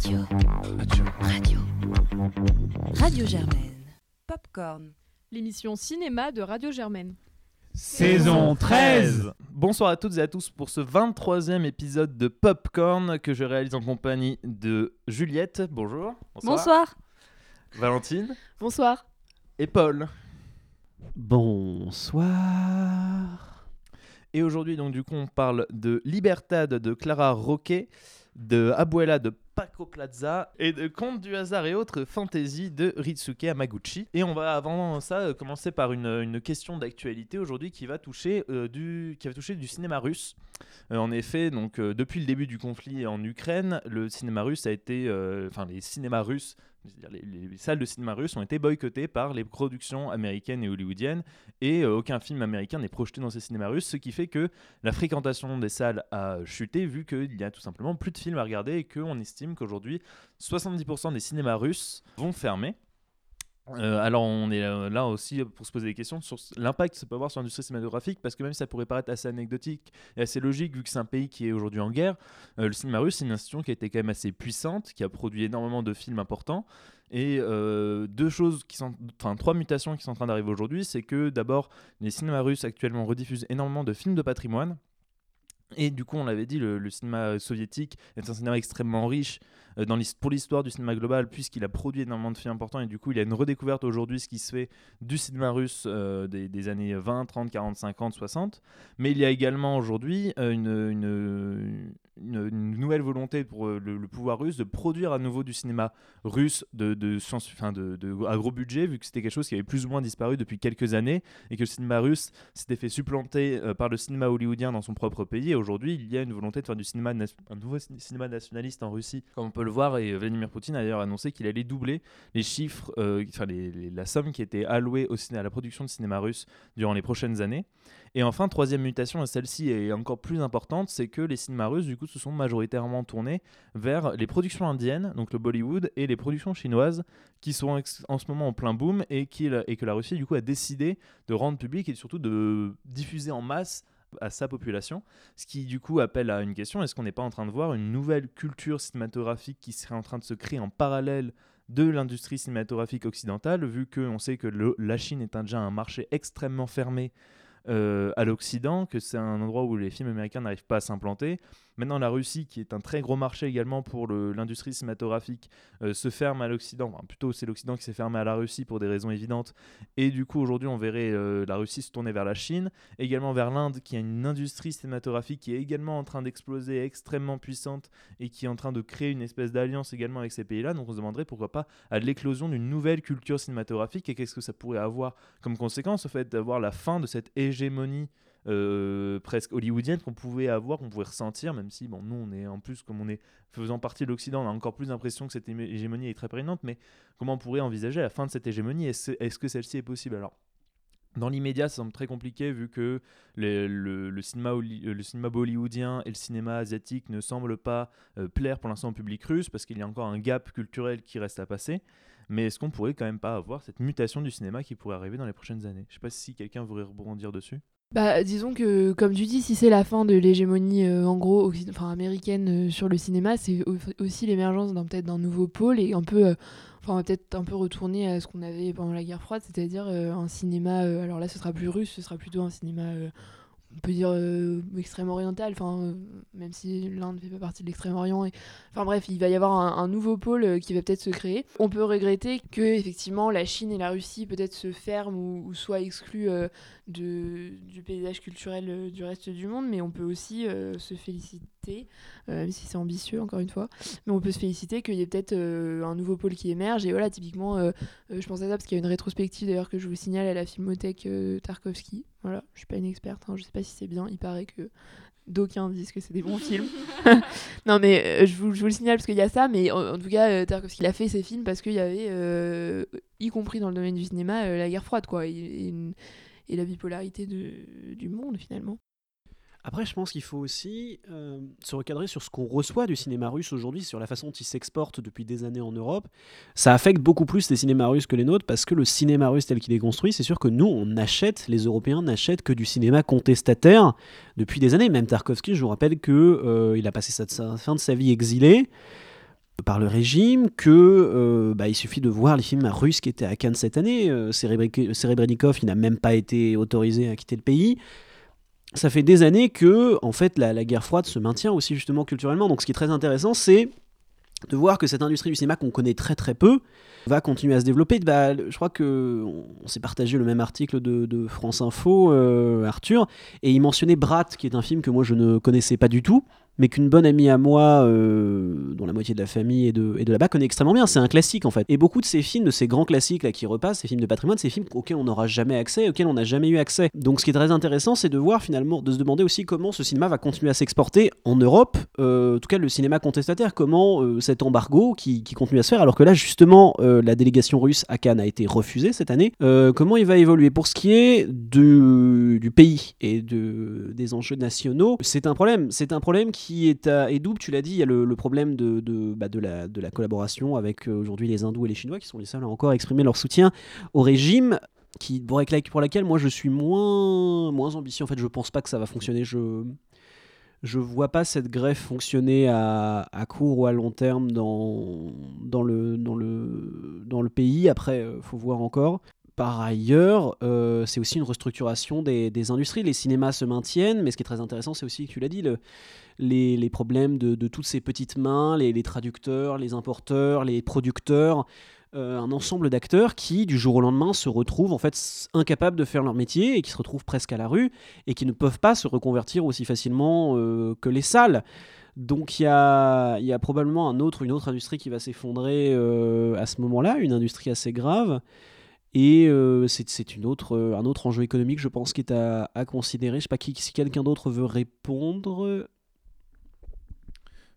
Radio. Radio. Radio. Radio Germaine. Popcorn, l'émission cinéma de Radio Germaine. Saison 13 Bonsoir à toutes et à tous pour ce 23e épisode de Popcorn que je réalise en compagnie de Juliette. Bonjour. Bonsoir. Valentine. Bonsoir. Et Paul. Bonsoir. Et aujourd'hui, donc, du coup, on parle de Libertad de Clara Roquet, de Abuela de Paco Plaza et de Contes du hasard et autres fantasy de Ritsuke Hamaguchi. Et on va avant ça euh, commencer par une, une question d'actualité aujourd'hui qui va toucher euh, du qui va toucher du cinéma russe. Euh, en effet, donc depuis le début du conflit en Ukraine, le cinéma russe a été, enfin les cinémas russes, les, les salles de cinéma russes ont été boycottées par les productions américaines et hollywoodiennes et euh, aucun film américain n'est projeté dans ces cinémas russes, ce qui fait que la fréquentation des salles a chuté vu qu'il y a tout simplement plus de films à regarder et qu'on estime qu'aujourd'hui 70% des cinémas russes vont fermer. Euh, alors on est euh, là aussi pour se poser des questions sur l'impact que ça peut avoir sur l'industrie cinématographique parce que même ça pourrait paraître assez anecdotique et assez logique vu que c'est un pays qui est aujourd'hui en guerre, euh, le cinéma russe c'est une institution qui a été quand même assez puissante, qui a produit énormément de films importants et deux choses qui sont, enfin trois mutations qui sont en train d'arriver aujourd'hui, c'est que d'abord les cinémas russes actuellement rediffusent énormément de films de patrimoine. Et du coup, on l'avait dit, le, le cinéma soviétique est un cinéma extrêmement riche dans l'his- pour l'histoire du cinéma global, puisqu'il a produit énormément de films importants. Et du coup, il y a une redécouverte aujourd'hui, ce qui se fait du cinéma russe euh, des, années 20, 30, 40, 50, 60. Mais il y a également aujourd'hui euh, une, nouvelle volonté pour euh, le, pouvoir russe de produire à nouveau du cinéma russe de, à gros budget, vu que c'était quelque chose qui avait plus ou moins disparu depuis quelques années, et que le cinéma russe s'était fait supplanter euh, par le cinéma hollywoodien dans son propre pays. Et aujourd'hui, il y a une volonté de faire du cinéma, un nouveau cin- cinéma nationaliste en Russie, le voir. Et Vladimir Poutine a d'ailleurs annoncé qu'il allait doubler les chiffres, euh, enfin la somme qui était allouée à la production de cinéma russe durant les prochaines années. Et enfin, troisième mutation, et celle-ci est encore plus importante, c'est que les cinémas russes, du coup, se sont majoritairement tournés vers les productions indiennes, donc le Bollywood, et les productions chinoises, qui sont en ce moment en plein boom, et, et que la Russie, du coup, a décidé de rendre public et surtout de diffuser en masse à sa population, ce qui du coup appelle à une question, est-ce qu'on n'est pas en train de voir une nouvelle culture cinématographique qui serait en train de se créer en parallèle de l'industrie cinématographique occidentale, vu qu'on sait que la Chine est déjà un marché extrêmement fermé euh, à l'Occident, que c'est un endroit où les films américains n'arrivent pas à s'implanter. Maintenant, la Russie, qui est un très gros marché également pour l'industrie cinématographique, euh, se ferme à l'Occident. Enfin, plutôt, c'est l'Occident qui s'est fermé à la Russie pour des raisons évidentes. Et du coup, aujourd'hui, on verrait euh, la Russie se tourner vers la Chine, également vers l'Inde, qui a une industrie cinématographique qui est également en train d'exploser, extrêmement puissante, et qui est en train de créer une espèce d'alliance également avec ces pays-là. Donc, on se demanderait pourquoi pas à l'éclosion d'une nouvelle culture cinématographique et qu'est-ce que ça pourrait avoir comme conséquence, au fait d'avoir la fin de cette hégémonie euh, presque hollywoodienne qu'on pouvait avoir, qu'on pouvait ressentir, même si, bon, nous, on est en plus, comme on est faisant partie de l'Occident, on a encore plus l'impression que cette hé- hégémonie est très prégnante, mais comment on pourrait envisager la fin de cette hégémonie? Est-ce est-ce que celle-ci est possible? Alors, dans l'immédiat, ça semble très compliqué vu que le, cinéma, euh, le cinéma bollywoodien et le cinéma asiatique ne semblent pas euh, plaire pour l'instant au public russe parce qu'il y a encore un gap culturel qui reste à passer. Mais est-ce qu'on pourrait quand même pas avoir cette mutation du cinéma qui pourrait arriver dans les prochaines années? Je sais pas si quelqu'un voudrait rebondir dessus. Bah, disons que, comme tu dis, si c'est la fin de l'hégémonie euh, en gros américaine euh, sur le cinéma, c'est au- aussi l'émergence d'un peut-être d'un nouveau pôle et un peu, euh, enfin, peut-être un peu retourner à ce qu'on avait pendant la guerre froide, c'est-à-dire un cinéma. alors là, ce sera plus russe, ce sera plutôt un cinéma. On peut dire euh, extrême oriental, enfin, euh, même si l'Inde ne fait pas partie de l'extrême orient. Et... Enfin bref, il va y avoir un, nouveau pôle euh, qui va peut-être se créer. On peut regretter que effectivement la Chine et la Russie peut-être se ferment ou, soient exclus de, du paysage culturel du reste du monde, mais on peut aussi se féliciter, euh, même si c'est ambitieux encore une fois, mais on peut se féliciter qu'il y ait peut-être euh, un nouveau pôle qui émerge. Et voilà, typiquement, euh, je pense à ça parce qu'il y a une rétrospective d'ailleurs que je vous signale à la Filmothèque Tarkovsky. Voilà, je suis pas une experte, hein, je sais pas si c'est bien, il paraît que d'aucuns disent que c'est des bons films. non, mais euh, je, vous, je vous le signale parce qu'il y a ça, mais en, en tout cas, euh, Tarkovsky a fait ces films parce qu'il y avait, euh, y compris dans le domaine du cinéma, la guerre froide, quoi, et, et une- et la bipolarité de- du monde finalement. Après, je pense qu'il faut aussi euh, se recadrer sur ce qu'on reçoit du cinéma russe aujourd'hui, sur la façon dont il s'exporte depuis des années en Europe. Ça affecte beaucoup plus les cinémas russes que les nôtres, parce que le cinéma russe tel qu'il est construit, c'est sûr que nous, on achète, les Européens n'achètent que du cinéma contestataire depuis des années. Même Tarkovsky, je vous rappelle que euh, a passé sa, fin de sa vie exilé. par le régime que euh, bah, il suffit de voir les films russes qui étaient à Cannes cette année. Euh, Serebrennikov, il n'a même pas été autorisé à quitter le pays. Ça fait des années que, en fait, la, guerre froide se maintient aussi justement culturellement. Donc, ce qui est très intéressant, c'est de voir que cette industrie du cinéma qu'on connaît très très peu va continuer à se développer. Bah, je crois que on s'est partagé le même article de, de France Info, euh, Arthur, et il mentionnait Brat, qui est un film que moi je ne connaissais pas du tout, mais qu'une bonne amie à moi, euh, dont la moitié de la famille est de, de là-bas, connaît extrêmement bien. C'est un classique en fait. Et beaucoup de ces films, de ces grands classiques là qui repassent, ces films de patrimoine, ces films auxquels on n'aura jamais accès, auxquels on n'a jamais eu accès. Donc ce qui est très intéressant, c'est de voir finalement, de se demander aussi comment ce cinéma va continuer à s'exporter en Europe, euh, en tout cas le cinéma contestataire, comment euh, cet embargo qui, continue à se faire, alors que là justement la délégation russe à Cannes a été refusée cette année, comment il va évoluer? Pour ce qui est du, du pays et de, des enjeux nationaux, c'est un problème. C'est un problème qui est à double, tu l'as dit, il y a le, problème de, de, bah, de, la, de la collaboration avec euh, aujourd'hui les hindous et les chinois qui sont les seuls à encore exprimer leur soutien au régime qui pour laquelle moi je suis moins moins ambitieux. En fait je pense pas que ça va fonctionner. Je je vois pas cette greffe fonctionner à, à court ou à long terme dans, dans, le, dans, le, dans le pays. Après euh, faut voir encore par ailleurs, euh, c'est aussi une restructuration des, industries. Les cinémas se maintiennent, mais ce qui est très intéressant, c'est aussi, tu l'as dit, le, les, problèmes de, toutes ces petites mains, les, traducteurs, les importeurs, les producteurs, euh, un ensemble d'acteurs qui, du jour au lendemain, se retrouvent en fait incapables de faire leur métier et qui se retrouvent presque à la rue et qui ne peuvent pas se reconvertir aussi facilement euh, que les salles. Donc il y a, probablement une autre industrie qui va s'effondrer à ce moment-là, une industrie assez grave. Et c'est une autre, un autre enjeu économique, je pense, qui est à, à considérer. Je ne sais pas si quelqu'un d'autre veut répondre.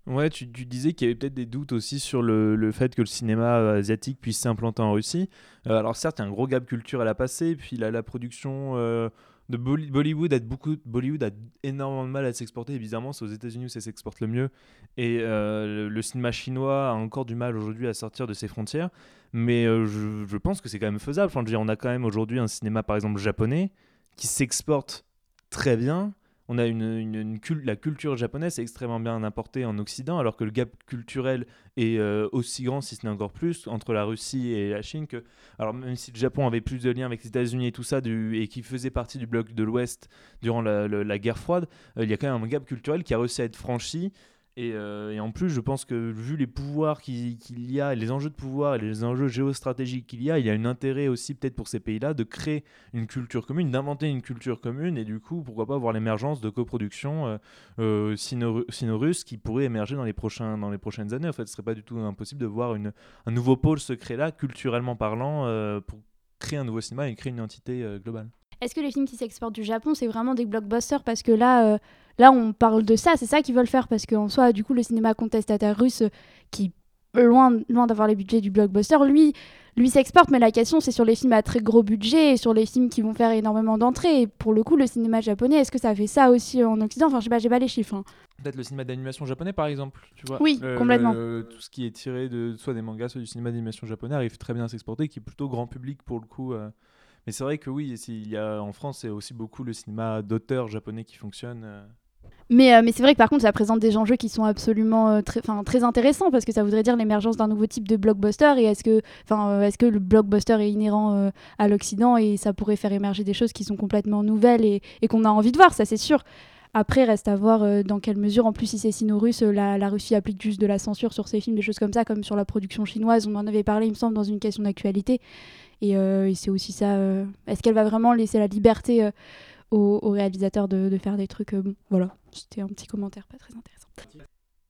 Ouais, tu, disais qu'il y avait peut-être des doutes aussi sur le, le, fait que le cinéma euh, asiatique puisse s'implanter en Russie. Euh, alors certes, il y a un gros gap culturel à passer, puis la, la production euh, de Bollywood a, beaucoup, Bollywood a énormément de mal à s'exporter. Évidemment, c'est aux États-Unis où ça s'exporte le mieux. Et le, cinéma chinois a encore du mal aujourd'hui à sortir de ses frontières. Mais je, je, pense que c'est quand même faisable. Je veux dire, on a quand même aujourd'hui un cinéma, par exemple, japonais, qui s'exporte très bien on a la culture japonaise est extrêmement bien importée en Occident, alors que le gap culturel est euh, aussi grand, si ce n'est encore plus, entre la Russie et la Chine. Que, alors même si le Japon avait plus de liens avec les États-Unis et tout ça, et qui faisait partie du bloc de l'Ouest durant la, guerre froide, euh, il y a quand même un gap culturel qui a réussi à être franchi euh, et, en plus, je pense que vu les pouvoirs qu'il y a, les enjeux de pouvoir et les enjeux géostratégiques qu'il y a, il y a un intérêt aussi peut-être pour ces pays-là de créer une culture commune, d'inventer une culture commune et du coup, pourquoi pas voir l'émergence de coproductions euh, euh sino-russes qui pourraient émerger dans les, prochains, dans les prochaines années. En fait, ce serait pas du tout impossible de voir un nouveau pôle se créer là, culturellement parlant, euh, pour créer un nouveau cinéma et créer une identité globale. Est-ce que les films qui s'exportent du Japon, c'est vraiment des blockbusters? Parce que là, Là, on parle de ça, c'est ça qu'ils veulent faire, parce qu'en soi, du coup, le cinéma contestataire russe, qui, loin, loin d'avoir les budgets du blockbuster, lui, lui s'exporte, mais la question, c'est sur les films à très gros budget, et sur les films qui vont faire énormément d'entrées. Et pour le coup, le cinéma japonais, est-ce que ça fait ça aussi en Occident? Enfin, je sais pas, j'ai pas les chiffres. Hein. Peut-être le cinéma d'animation japonais, par exemple, tu vois. Oui, complètement. tout ce qui est tiré de soit des mangas, soit du cinéma d'animation japonais arrive très bien à s'exporter, qui est plutôt grand public pour le coup. Euh. Mais c'est vrai que oui, il y a, en France, c'est aussi beaucoup le cinéma d'auteur japonais qui fonctionne. Euh. Mais, c'est vrai que par contre, ça présente des enjeux qui sont absolument euh, très, intéressants parce que ça voudrait dire l'émergence d'un nouveau type de blockbuster. Et est-ce que, euh, le blockbuster est inhérent à l'Occident et ça pourrait faire émerger des choses qui sont complètement nouvelles et, qu'on a envie de voir, ça c'est sûr. Après, reste à voir dans quelle mesure, en plus, si c'est sino-russe, la, Russie applique juste de la censure sur ces films, des choses comme ça, comme sur la production chinoise. On en avait parlé, il me semble, dans une question d'actualité. Et, c'est aussi ça. Est-ce qu'elle va vraiment laisser la liberté aux, réalisateurs de, faire des trucs. Voilà, c'était un petit commentaire pas très intéressant.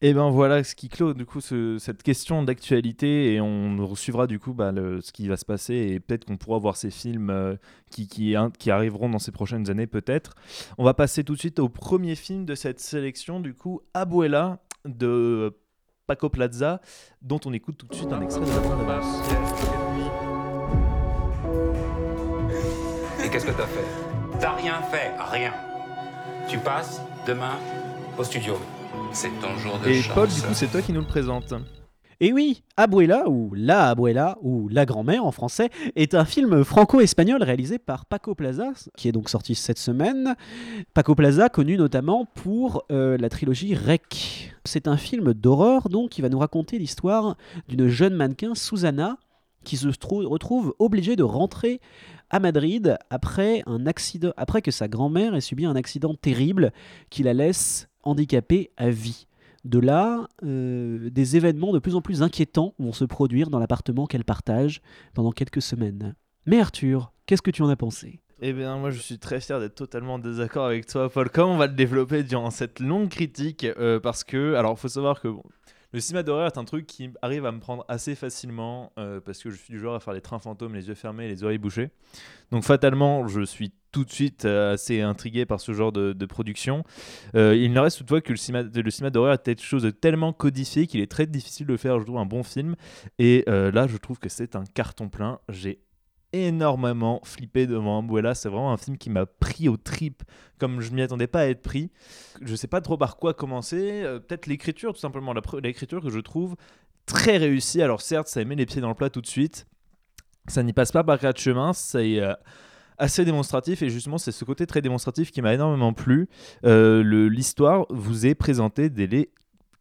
Et ben voilà ce qui clôt du coup cette question d'actualité et on suivra du coup bah, ce qui va se passer et peut-être qu'on pourra voir ces films euh, qui, qui, qui, arriveront dans ces prochaines années peut-être. On va passer tout de suite au premier film de cette sélection du coup Abuela de Paco Plaza dont on écoute tout de suite un extrait de la bande Et qu'est-ce que t'as fait? T'as rien fait, rien. Tu passes demain au studio. C'est ton jour de Et chance. Paul, du coup, c'est toi qui nous le présente. Et oui, Abuela, ou La Abuela, ou La Grand-mère en français, est un film franco-espagnol réalisé par Paco Plaza, qui est donc sorti cette semaine. Paco Plaza, connu notamment pour euh, la trilogie Rec. C'est un film d'horreur, donc, qui va nous raconter l'histoire d'une jeune mannequin, Susanna, qui se trou- retrouve obligée de rentrer à Madrid après, un accident, après que sa grand-mère ait subi un accident terrible qui la laisse handicapée à vie. De là, euh, des événements de plus en plus inquiétants vont se produire dans l'appartement qu'elle partage pendant quelques semaines. Mais Arthur, qu'est-ce que tu en as pensé? Eh bien, moi, je suis très fier d'être totalement en désaccord avec toi, Paul. Comme on va le développer durant cette longue critique, euh, parce que, alors, faut savoir que le cinéma d'horreur est un truc qui arrive à me prendre assez facilement, euh, parce que je suis du genre à faire les trains fantômes, les yeux fermés, les oreilles bouchées. Donc, fatalement, je suis tout de suite euh, assez intrigué par ce genre de, production. Euh, il ne reste toutefois que le cinéma, d'horreur est quelque chose tellement codifié qu'il est très difficile de faire, un bon film. Et là, je trouve que c'est un carton plein. J'ai énormément flippé devant Umbrella. C'est vraiment un film qui m'a pris aux tripes comme je m'y attendais pas à être pris. Je sais pas trop par quoi commencer. Euh, Peut-être l'écriture, tout simplement. L'écriture que je trouve très réussie. Alors certes, ça met les pieds dans le plat tout de suite. Ça n'y passe pas par quatre chemins. C'est euh, assez démonstratif et justement c'est ce côté très démonstratif qui m'a énormément plu. Euh, L'histoire vous est présentée dès les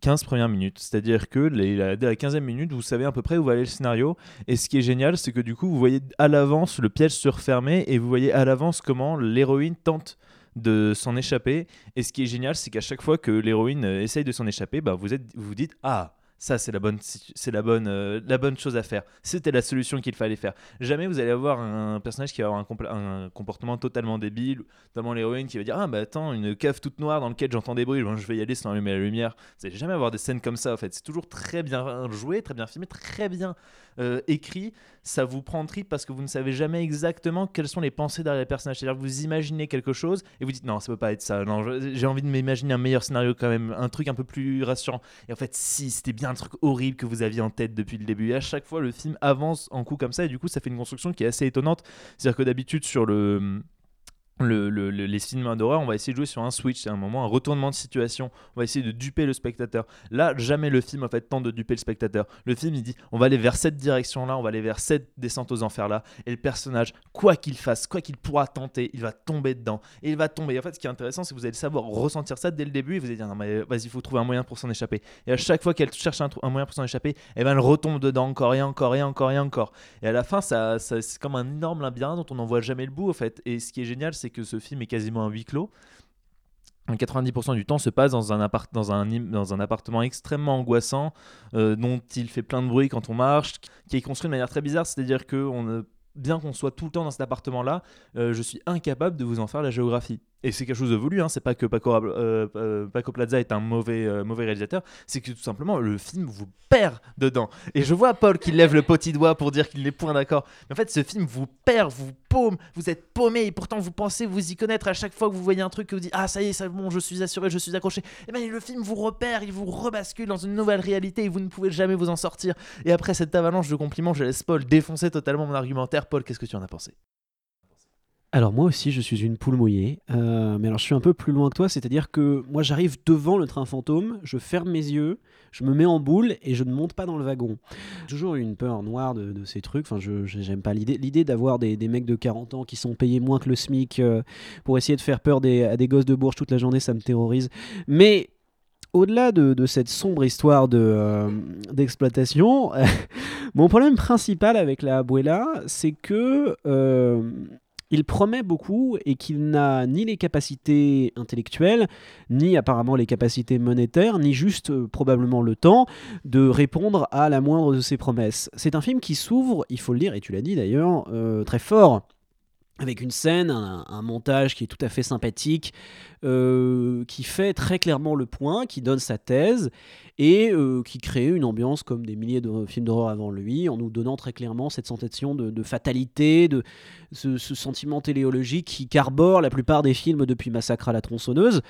15 premières minutes. C'est-à-dire que dès la 15e minute, vous savez à peu près où va aller le scénario. Et ce qui est génial, c'est que du coup, vous voyez à l'avance le piège se refermer et vous voyez à l'avance comment l'héroïne tente de s'en échapper. Et ce qui est génial, c'est qu'à chaque fois que l'héroïne euh, essaye de s'en échapper, bah, vous vous dites Ah, ça c'est la bonne, c'est la bonne, euh, la bonne chose à faire. C'était la solution qu'il fallait faire. Jamais vous allez avoir un personnage qui va avoir un, comportement totalement débile, notamment l'héroïne qui va dire Ah, bah attends, une cave toute noire dans laquelle j'entends des bruits, je vais y aller sans allumer la lumière. Vous allez jamais avoir des scènes comme ça en fait. C'est toujours très bien joué, très bien filmé, très bien euh, écrit. Ça vous prend en trip parce que vous ne savez jamais exactement quelles sont les pensées derrière les personnages. C'est-à-dire que vous imaginez quelque chose et vous dites non, ça peut pas être ça. Non, j'ai envie de m'imaginer un meilleur scénario quand même, un truc un peu plus rassurant. Et en fait, si, c'était bien truc horrible que vous aviez en tête depuis le début. Et à chaque fois, le film avance en coup comme ça et du coup, ça fait une construction qui est assez étonnante. C'est-à-dire que d'habitude, sur le. Le- le- le- les films d'horreur, on va essayer de jouer sur un switch, c'est un moment, un retournement de situation. On va essayer de duper le spectateur. Là, jamais le film en fait tente de duper le spectateur. Le film il dit on va aller vers cette direction-là, on va aller vers cette descente aux enfers-là. Et le personnage, quoi qu'il fasse, quoi qu'il pourra tenter, il va tomber dedans. Et il va tomber. Et en fait, ce qui est intéressant, c'est que vous allez savoir ressentir ça dès le début et vous allez dire non, mais vas-y, il faut trouver un moyen pour s'en échapper. Et à chaque fois qu'elle cherche un, moyen pour s'en échapper, eh ben, elle retombe dedans encore et encore et encore et encore. Et à la fin, ça- c'est comme un énorme labyrinthe dont on n'en voit jamais le bout, en fait. Et ce qui est génial, c'est que ce film est quasiment un huis clos. 90% du temps se passe dans un, appartement extrêmement angoissant, euh, dont il fait plein de bruit quand on marche, qui est construit de manière très bizarre, c'est-à-dire que bien qu'on soit tout le temps dans cet appartement-là, euh, je suis incapable de vous en faire la géographie. Et c'est quelque chose de voulu, hein, c'est pas que Paco, euh, euh, Paco Plaza est un mauvais, euh, mauvais réalisateur, c'est que tout simplement le film vous perd dedans. Et je vois Paul qui lève le petit doigt pour dire qu'il n'est point d'accord. Mais en fait, ce film vous perd, vous paume, vous êtes paumé et pourtant vous pensez vous y connaître à chaque fois que vous voyez un truc que vous dites Ah, ça y est, ça, bon, je suis assuré, je suis accroché. Et bien le film vous repère, il vous rebascule dans une nouvelle réalité et vous ne pouvez jamais vous en sortir. Et après cette avalanche de compliments, je laisse Paul défoncer totalement mon argumentaire. Paul, qu'est-ce que tu en as pensé? Alors moi aussi, je suis une poule mouillée, Euh, mais alors je suis un peu plus loin que toi, c'est-à-dire que moi j'arrive devant le train fantôme, je ferme mes yeux, je me mets en boule et je ne monte pas dans le wagon. Toujours une peur noire de, ces trucs, enfin je j'aime pas l'idée l'idée d'avoir des, des mecs de 40 ans qui sont payés moins que le SMIC euh, pour essayer de faire peur à des gosses de Bourges toute la journée, ça me terrorise. Mais au-delà de, de cette sombre histoire de, euh, d'exploitation, mon problème principal avec la Abuela, c'est que il promet beaucoup et qu'il n'a ni les capacités intellectuelles, ni apparemment les capacités monétaires, ni juste euh, probablement le temps de répondre à la moindre de ses promesses. C'est un film qui s'ouvre, il faut le dire, et tu l'as dit d'ailleurs, euh, très fort avec une scène, un, montage qui est tout à fait sympathique, euh, qui fait très clairement le point, qui donne sa thèse et euh, qui crée une ambiance comme des milliers de films d'horreur avant lui, en nous donnant très clairement cette sensation de, de fatalité, de ce, ce sentiment téléologique qui carbore la plupart des films depuis Massacre à la tronçonneuse,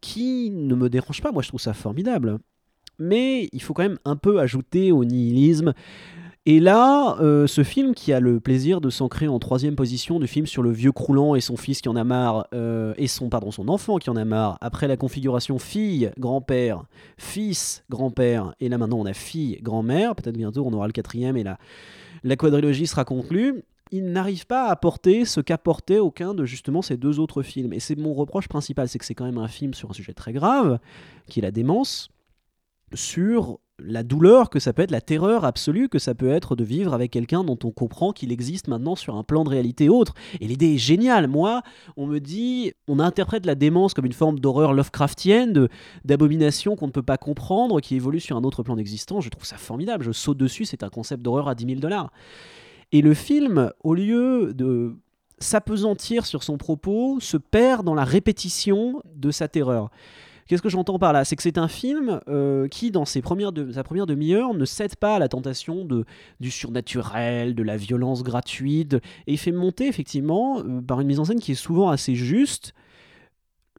qui ne me dérange pas, moi je trouve ça formidable. Mais il faut quand même un peu ajouter au nihilisme Et là, euh, ce film qui a le plaisir de s'ancrer en troisième position du film sur le vieux croulant et son fils qui en a marre, euh, et son, pardon, son enfant qui en a marre, après la configuration fille, grand-père, fils, grand-père, et là maintenant on a fille, grand-mère, peut-être bientôt on aura le quatrième et la, la quadrilogie sera conclue, il n'arrive pas à porter ce qu'apportait aucun de justement ces deux autres films. Et c'est mon reproche principal, c'est que c'est quand même un film sur un sujet très grave, qui est la démence, sur la douleur que ça peut être, la terreur absolue que ça peut être de vivre avec quelqu'un dont on comprend qu'il existe maintenant sur un plan de réalité autre. Et l'idée est géniale. Moi, on me dit, on interprète la démence comme une forme d'horreur Lovecraftienne, d'abomination qu'on ne peut pas comprendre, qui évolue sur un autre plan d'existence. Je trouve ça formidable. Je saute dessus. C'est un concept d'horreur à 10 000 dollars. Et le film, au lieu de s'apesantir sur son propos, se perd dans la répétition de sa terreur. Qu'est-ce que j'entends par là? C'est que c'est un film euh, qui, dans ses sa première demi-heure, ne cède pas à la tentation du surnaturel, de la violence gratuite, et fait monter effectivement, euh, par une mise en scène qui est souvent assez juste,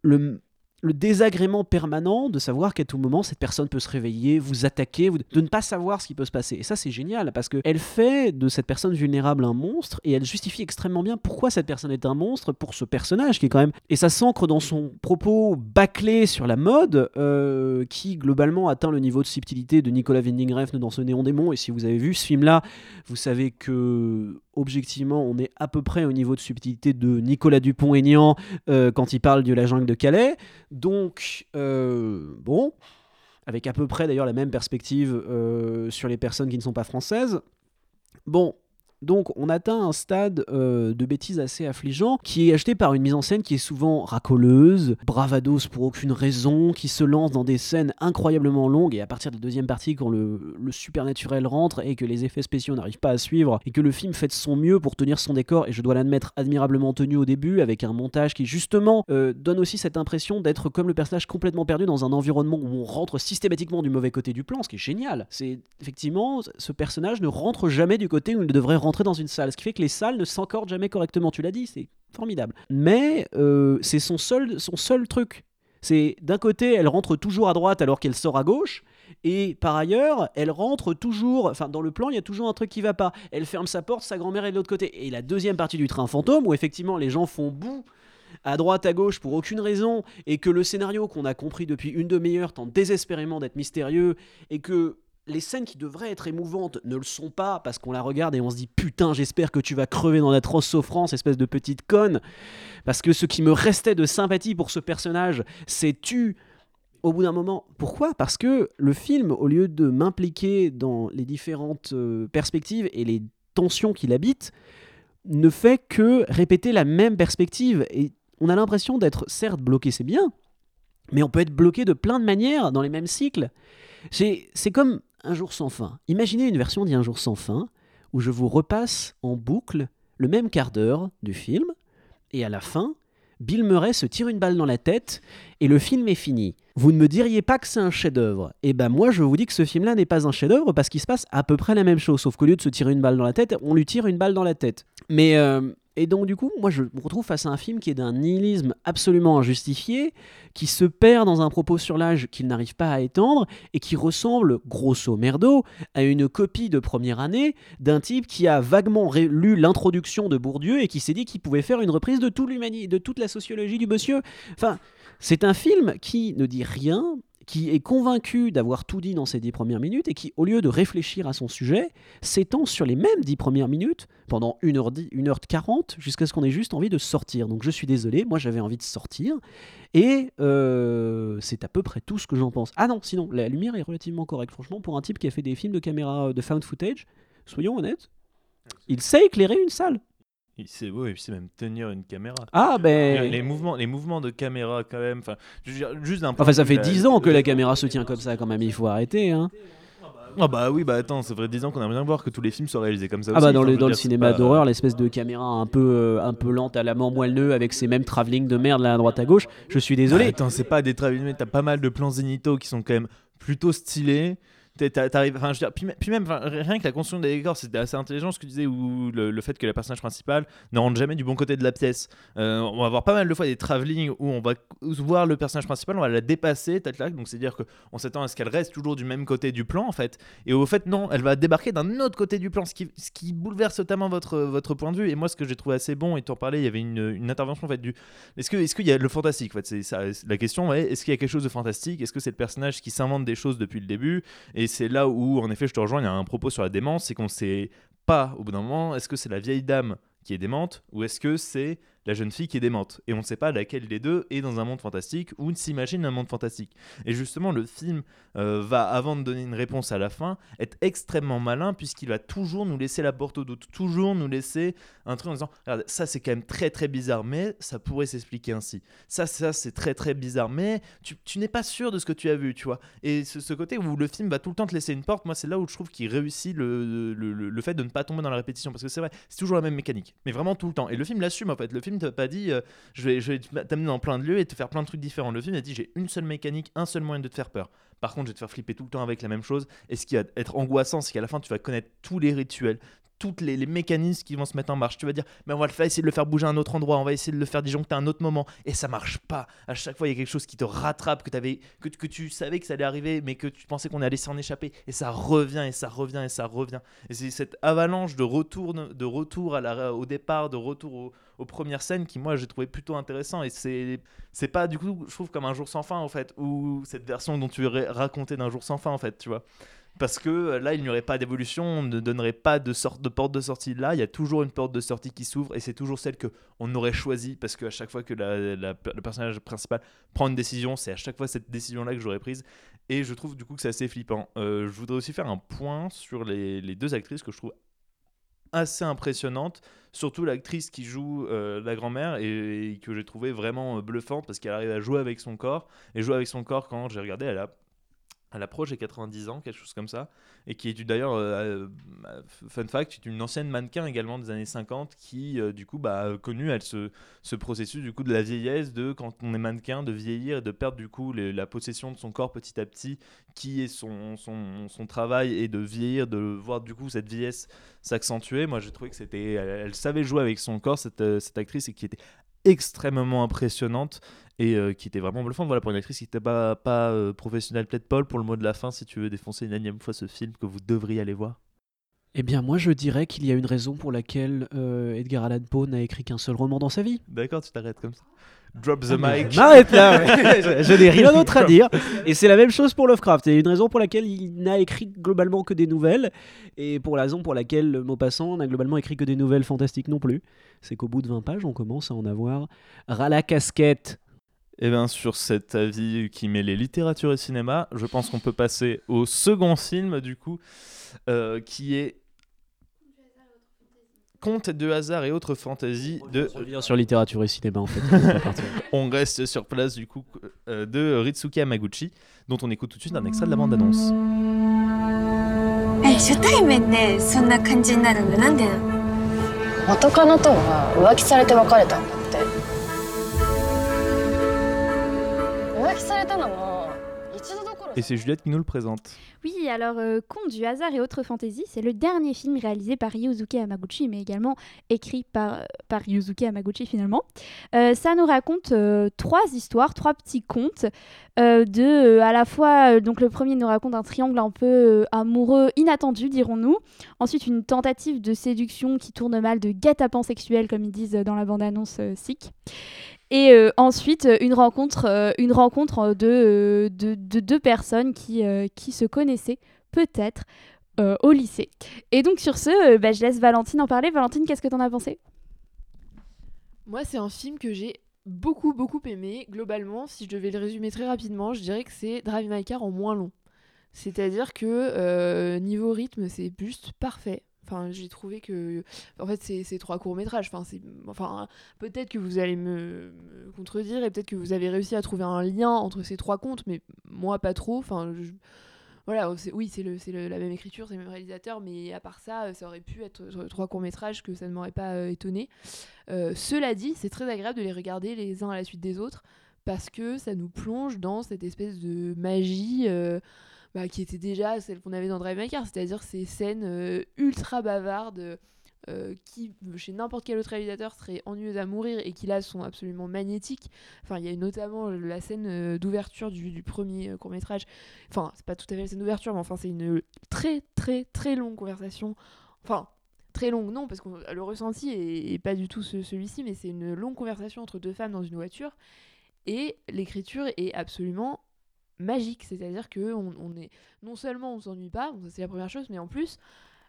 le, le désagrément permanent de savoir qu'à tout moment, cette personne peut se réveiller, vous attaquer, de ne pas savoir ce qui peut se passer. Et ça, c'est génial, parce qu'elle fait de cette personne vulnérable un monstre, et elle justifie extrêmement bien pourquoi cette personne est un monstre pour ce personnage, qui est quand même... Et ça s'ancre dans son propos bâclé sur la mode, euh, qui globalement atteint le niveau de subtilité de Nicolas Winding Refn dans ce Néon Démon, et si vous avez vu ce film-là, vous savez que... Objectivement, on est à peu près au niveau de subtilité de Nicolas Dupont-Aignan euh, quand il parle de la jungle de Calais. Donc, euh, bon, avec à peu près d'ailleurs la même perspective euh, sur les personnes qui ne sont pas françaises. Bon, donc on atteint un stade euh, de bêtise assez affligeant qui est acheté par une mise en scène qui est souvent racoleuse, bravados pour aucune raison, qui se lance dans des scènes incroyablement longues et à partir de la deuxième partie quand le, le supernaturel rentre et que les effets spéciaux n'arrivent pas à suivre et que le film fait de son mieux pour tenir son décor et je dois l'admettre admirablement tenu au début avec un montage qui justement euh, donne aussi cette impression d'être comme le personnage complètement perdu dans un environnement où on rentre systématiquement du mauvais côté du plan, ce qui est génial. C'est effectivement ce personnage ne rentre jamais du côté où il devrait rentrer dans une salle, ce qui fait que les salles ne s'encordent jamais correctement. Tu l'as dit, c'est formidable. Mais euh, c'est son seul, son seul truc. C'est d'un côté, elle rentre toujours à droite alors qu'elle sort à gauche. Et par ailleurs, elle rentre toujours, enfin dans le plan, il y a toujours un truc qui va pas. Elle ferme sa porte, sa grand-mère est de l'autre côté. Et la deuxième partie du train fantôme, où effectivement les gens font bout à droite, à gauche pour aucune raison, et que le scénario qu'on a compris depuis une demi-heure tente désespérément d'être mystérieux, et que les scènes qui devraient être émouvantes ne le sont pas parce qu'on la regarde et on se dit putain j'espère que tu vas crever dans d'atroces souffrances espèce de petite conne. Parce que ce qui me restait de sympathie pour ce personnage c'est tu. Au bout d'un moment pourquoi? Parce que le film au lieu de m'impliquer dans les différentes euh, perspectives et les tensions qu'il habite ne fait que répéter la même perspective. Et on a l'impression d'être certes bloqué c'est bien mais on peut être bloqué de plein de manières dans les mêmes cycles. C'est comme un jour sans fin. Imaginez une version d'Un jour sans fin où je vous repasse en boucle le même quart d'heure du film et à la fin, Bill Murray se tire une balle dans la tête et le film est fini. Vous ne me diriez pas que c'est un chef-d'œuvre. Et ben moi je vous dis que ce film-là n'est pas un chef-d'œuvre parce qu'il se passe à peu près la même chose, sauf qu'au lieu de se tirer une balle dans la tête, on lui tire une balle dans la tête. Mais euh, et donc du coup, moi je me retrouve face à un film qui est d'un nihilisme absolument injustifié, qui se perd dans un propos sur l'âge qu'il n'arrive pas à étendre et qui ressemble, grosso merdo, à une copie de première année d'un type qui a vaguement lu l'introduction de Bourdieu et qui s'est dit qu'il pouvait faire une reprise de, tout de toute la sociologie du monsieur. Enfin, c'est un film qui ne dit rien, qui est convaincu d'avoir tout dit dans ses dix premières minutes et qui, au lieu de réfléchir à son sujet, s'étend sur les mêmes dix premières minutes pendant 1h10, 1h40 jusqu'à ce qu'on ait juste envie de sortir. Donc je suis désolé, moi j'avais envie de sortir et euh, c'est à peu près tout ce que j'en pense. Ah non, sinon, la lumière est relativement correcte, franchement, pour un type qui a fait des films de caméra de found footage, soyons honnêtes, il sait éclairer une salle. Il sait, oui, il sait même tenir une caméra. Ah ben... Les mouvements, les mouvements de caméra quand même. Enfin, juste d'un. Enfin, ça fait de 10 ans que la caméra se tient comme ça quand même, il faut arrêter. Hein. Ah bah oui, bah attends, ça ferait 10 ans qu'on aimerait bien voir que tous les films soient réalisés comme ça. Ah aussi. bah dans le, dans le c'est cinéma pas- d'horreur, l'espèce de caméra un peu, euh, un peu lente à l'amant moelleux avec ses mêmes travelling de merde là à droite à gauche, je suis Bah, désolé. attends, c'est pas des travelling, mais t'as pas mal de plans zénithaux qui sont quand même plutôt stylés. T'arrives- enfin, je veux dire, puis, même- rien que la construction des décors, c'était assez intelligent ce que tu disais, ou le, fait que le personnage principal ne rentre jamais du bon côté de la pièce. Euh, on va avoir pas mal de fois des travelling où on va voir le personnage principal, on va la dépasser, tac, tac, donc c'est dire qu'on s'attend à ce qu'elle reste toujours du même côté du plan en fait. Et au fait, non, elle va débarquer d'un autre côté du plan, ce qui, bouleverse totalement votre, point de vue. Et moi, ce que j'ai trouvé assez bon, et t'en parlais, il y avait une, intervention en fait du. Est-ce que, est-ce qu'il y a le fantastique en fait, c'est la question. Ouais, est-ce qu'il y a quelque chose de fantastique? Est-ce que c'est le personnage qui s'invente des choses depuis le début? C'est là où, en effet, je te rejoins. Il y a un propos sur la démence, c'est qu'on sait pas au bout d'un moment. Est-ce que c'est la vieille dame qui est démente ou est-ce que c'est la jeune fille qui est démente. Et on ne sait pas laquelle des deux est dans un monde fantastique ou s'imagine un monde fantastique. Et justement le film euh, va avant de donner une réponse à la fin être extrêmement malin puisqu'il va toujours nous laisser la porte au doute toujours nous laisser un truc en disant regarde ça c'est quand même très très bizarre mais ça pourrait s'expliquer ainsi. Ça ça c'est très très bizarre mais tu, tu n'es pas sûr de ce que tu as vu tu vois. Et ce, côté où le film va tout le temps te laisser une porte moi c'est là où je trouve qu'il réussit le, le, le- le fait de ne pas tomber dans la répétition. Parce que c'est vrai c'est toujours la même mécanique mais vraiment tout le temps. Et le film l'assume en fait. Le film t'a pas dit euh, je vais, je vais t'amener dans plein de lieux et te faire plein de trucs différents. Le film a dit j'ai une seule mécanique un seul moyen de te faire peur. Par contre je vais te faire flipper tout le temps avec la même chose. Et ce qui va être angoissant c'est qu'à la fin tu vas connaître tous les rituels toutes les, les mécanismes qui vont se mettre en marche. Tu vas dire, mais on va le faire, essayer de le faire bouger à un autre endroit, on va essayer de le faire disjoncter à un autre moment, et ça marche pas. À chaque fois, il y a quelque chose qui te rattrape, que, que, que tu savais que ça allait arriver, mais que tu pensais qu'on allait s'en échapper, et ça revient, et ça revient, et ça revient. Et c'est cette avalanche de retour, de retour à la, au départ, de retour au- aux premières scènes qui, moi, j'ai trouvé plutôt intéressant. Et c'est c'est pas, du coup, je trouve, comme un jour sans fin, en fait, ou cette version dont tu raconté d'un jour sans fin, en fait, tu vois parce que euh, là il n'y aurait pas d'évolution, on ne donnerait pas de sorte de porte de sortie là, il y a toujours une porte de sortie qui s'ouvre et c'est toujours celle que on aurait choisie parce qu'à chaque fois que le personnage principal prend une décision, c'est à chaque fois cette décision là que j'aurais prise et je trouve du coup que c'est assez flippant. Euh, je voudrais aussi faire un point sur les, deux actrices que je trouve assez impressionnantes, surtout l'actrice qui joue euh, la grand-mère et, et que j'ai trouvé vraiment bluffante parce qu'elle arrive à jouer avec son corps et jouer avec son corps quand j'ai regardé elle a elle approche des 90 ans, quelque chose comme ça, et qui est d'ailleurs, euh, fun fact, une ancienne mannequin également des années 50 qui, euh, du coup, bah, a connu elle, ce, ce processus du coup de la vieillesse, de quand on est mannequin, de vieillir et de perdre du coup la possession de son corps petit à petit, qui est son, travail, et de vieillir, de voir du coup cette vieillesse s'accentuer. Moi, j'ai trouvé que c'était, elle, elle savait jouer avec son corps, cette, euh, cette actrice, et qui était extrêmement impressionnante et euh, qui était vraiment bluffante. Voilà, pour une actrice qui n'était pas, pas euh, professionnelle. Peut-être Paul, pour le mot de la fin, si tu veux défoncer une énième fois ce film que vous devriez aller voir. Eh bien, moi, je dirais qu'il y a une raison pour laquelle euh, Edgar Allan Poe n'a écrit qu'un seul roman dans sa vie. D'accord, tu t'arrêtes comme ça. Drop the Ah, mic. M'arrête là, ouais. je, je n'ai rien d'autre à dire. Et c'est la même chose pour Lovecraft. Il y a une raison pour laquelle il n'a écrit globalement que des nouvelles, et pour la raison pour laquelle Maupassant n'a globalement écrit que des nouvelles fantastiques non plus. C'est qu'au bout de 20 pages, on commence à en avoir ras la casquette. Et bien, sur cet avis qui mêlait littérature et cinéma, je pense qu'on peut passer au second film, du coup, euh, qui est Contes de hasard et autres fantaisies de. On revient sur littérature et cinéma en fait. On va pas partir. On reste sur place, du coup, euh, de Ritsuki Hamaguchi, dont on écoute tout de suite un extrait de la bande-annonce. え初対面でそんな感じになるのなんでなの元カノとは浮気されて別れたんだ Et c'est Juliette qui nous le présente. Oui, alors euh, Conte du hasard et autres fantaisies, c'est le dernier film réalisé par Yuzuki Hamaguchi, mais également écrit par, par Yuzuki Hamaguchi finalement. Euh, ça nous raconte euh, trois histoires, trois petits contes. euh, de, euh, à la fois, euh, donc le premier nous raconte un triangle un peu euh, amoureux inattendu, dirons-nous. Ensuite, une tentative de séduction qui tourne mal de guet-apens sexuel, comme ils disent dans la bande-annonce euh, SIC. Et euh, ensuite, euh, une rencontre, euh, une rencontre de, de, de deux personnes qui, qui se connaissaient peut-être au lycée. Et donc sur ce, bah, je laisse Valentine en parler. Valentine, qu'est-ce que t'en as pensé? Moi, c'est un film que j'ai beaucoup, beaucoup aimé. Globalement, si je devais le résumer très rapidement, je dirais que c'est Drive My Car en moins long. C'est-à-dire que niveau rythme, c'est juste parfait. Enfin, j'ai trouvé que, en fait, c'est trois courts métrages. Enfin, enfin, peut-être que vous allez me, contredire et peut-être que vous avez réussi à trouver un lien entre ces trois contes, mais moi pas trop. Enfin, voilà, oui, c'est la même écriture, c'est le même réalisateur, mais à part ça, euh, ça aurait pu être trois courts métrages que ça ne m'aurait pas euh, étonné. Euh, cela dit, c'est très agréable de les regarder les uns à la suite des autres parce que ça nous plonge dans cette espèce de magie, bah, qui était déjà celle qu'on avait dans Drive My Car, c'est-à-dire ces scènes euh, ultra bavardes euh, qui, chez n'importe quel autre réalisateur, seraient ennuyeuses à mourir et qui là sont absolument magnétiques. Enfin, il y a notamment la scène euh, d'ouverture du, premier court métrage. Enfin, c'est pas tout à fait la scène d'ouverture, mais enfin, c'est une très très très longue conversation. Enfin, très longue, non, parce que le ressenti est pas du tout ce- celui-ci, mais c'est une longue conversation entre deux femmes dans une voiture. Et l'écriture est absolument magique, c'est-à-dire que on, est non seulement on s'ennuie pas, c'est la première chose, mais en plus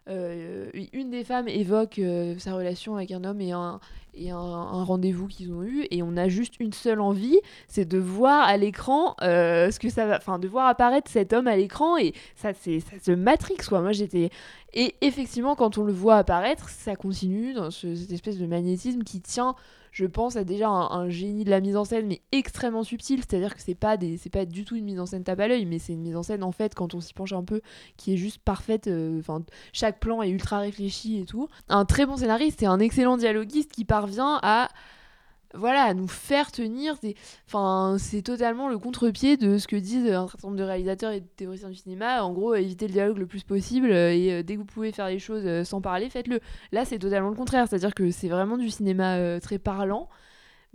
euh, une des femmes évoque euh, sa relation avec un homme et un, et un, rendez-vous qu'ils ont eu, et on a juste une seule envie, c'est de voir à l'écran euh, ce que ça va, enfin de voir apparaître cet homme à l'écran, et ça c'est ça se matrix quoi. Moi j'étais et effectivement quand on le voit apparaître, ça continue dans ce- cette espèce de magnétisme qui tient je pense à déjà un, génie de la mise en scène mais extrêmement subtil c'est à dire que c'est pas des c'est pas du tout une mise en scène tape à l'œil mais c'est une mise en scène en fait quand on s'y penche un peu qui est juste parfaite euh, enfin chaque plan est ultra réfléchi et tout un très bon scénariste et un excellent dialoguiste qui parvient à voilà à nous faire tenir c'est totalement le contre-pied de ce que disent un certain nombre de réalisateurs et de théoriciens du cinéma. En gros éviter le dialogue le plus possible euh, et euh, dès que vous pouvez faire les choses euh, sans parler faites-le. Là, c'est totalement le contraire, c'est-à-dire que c'est vraiment du cinéma euh, très parlant,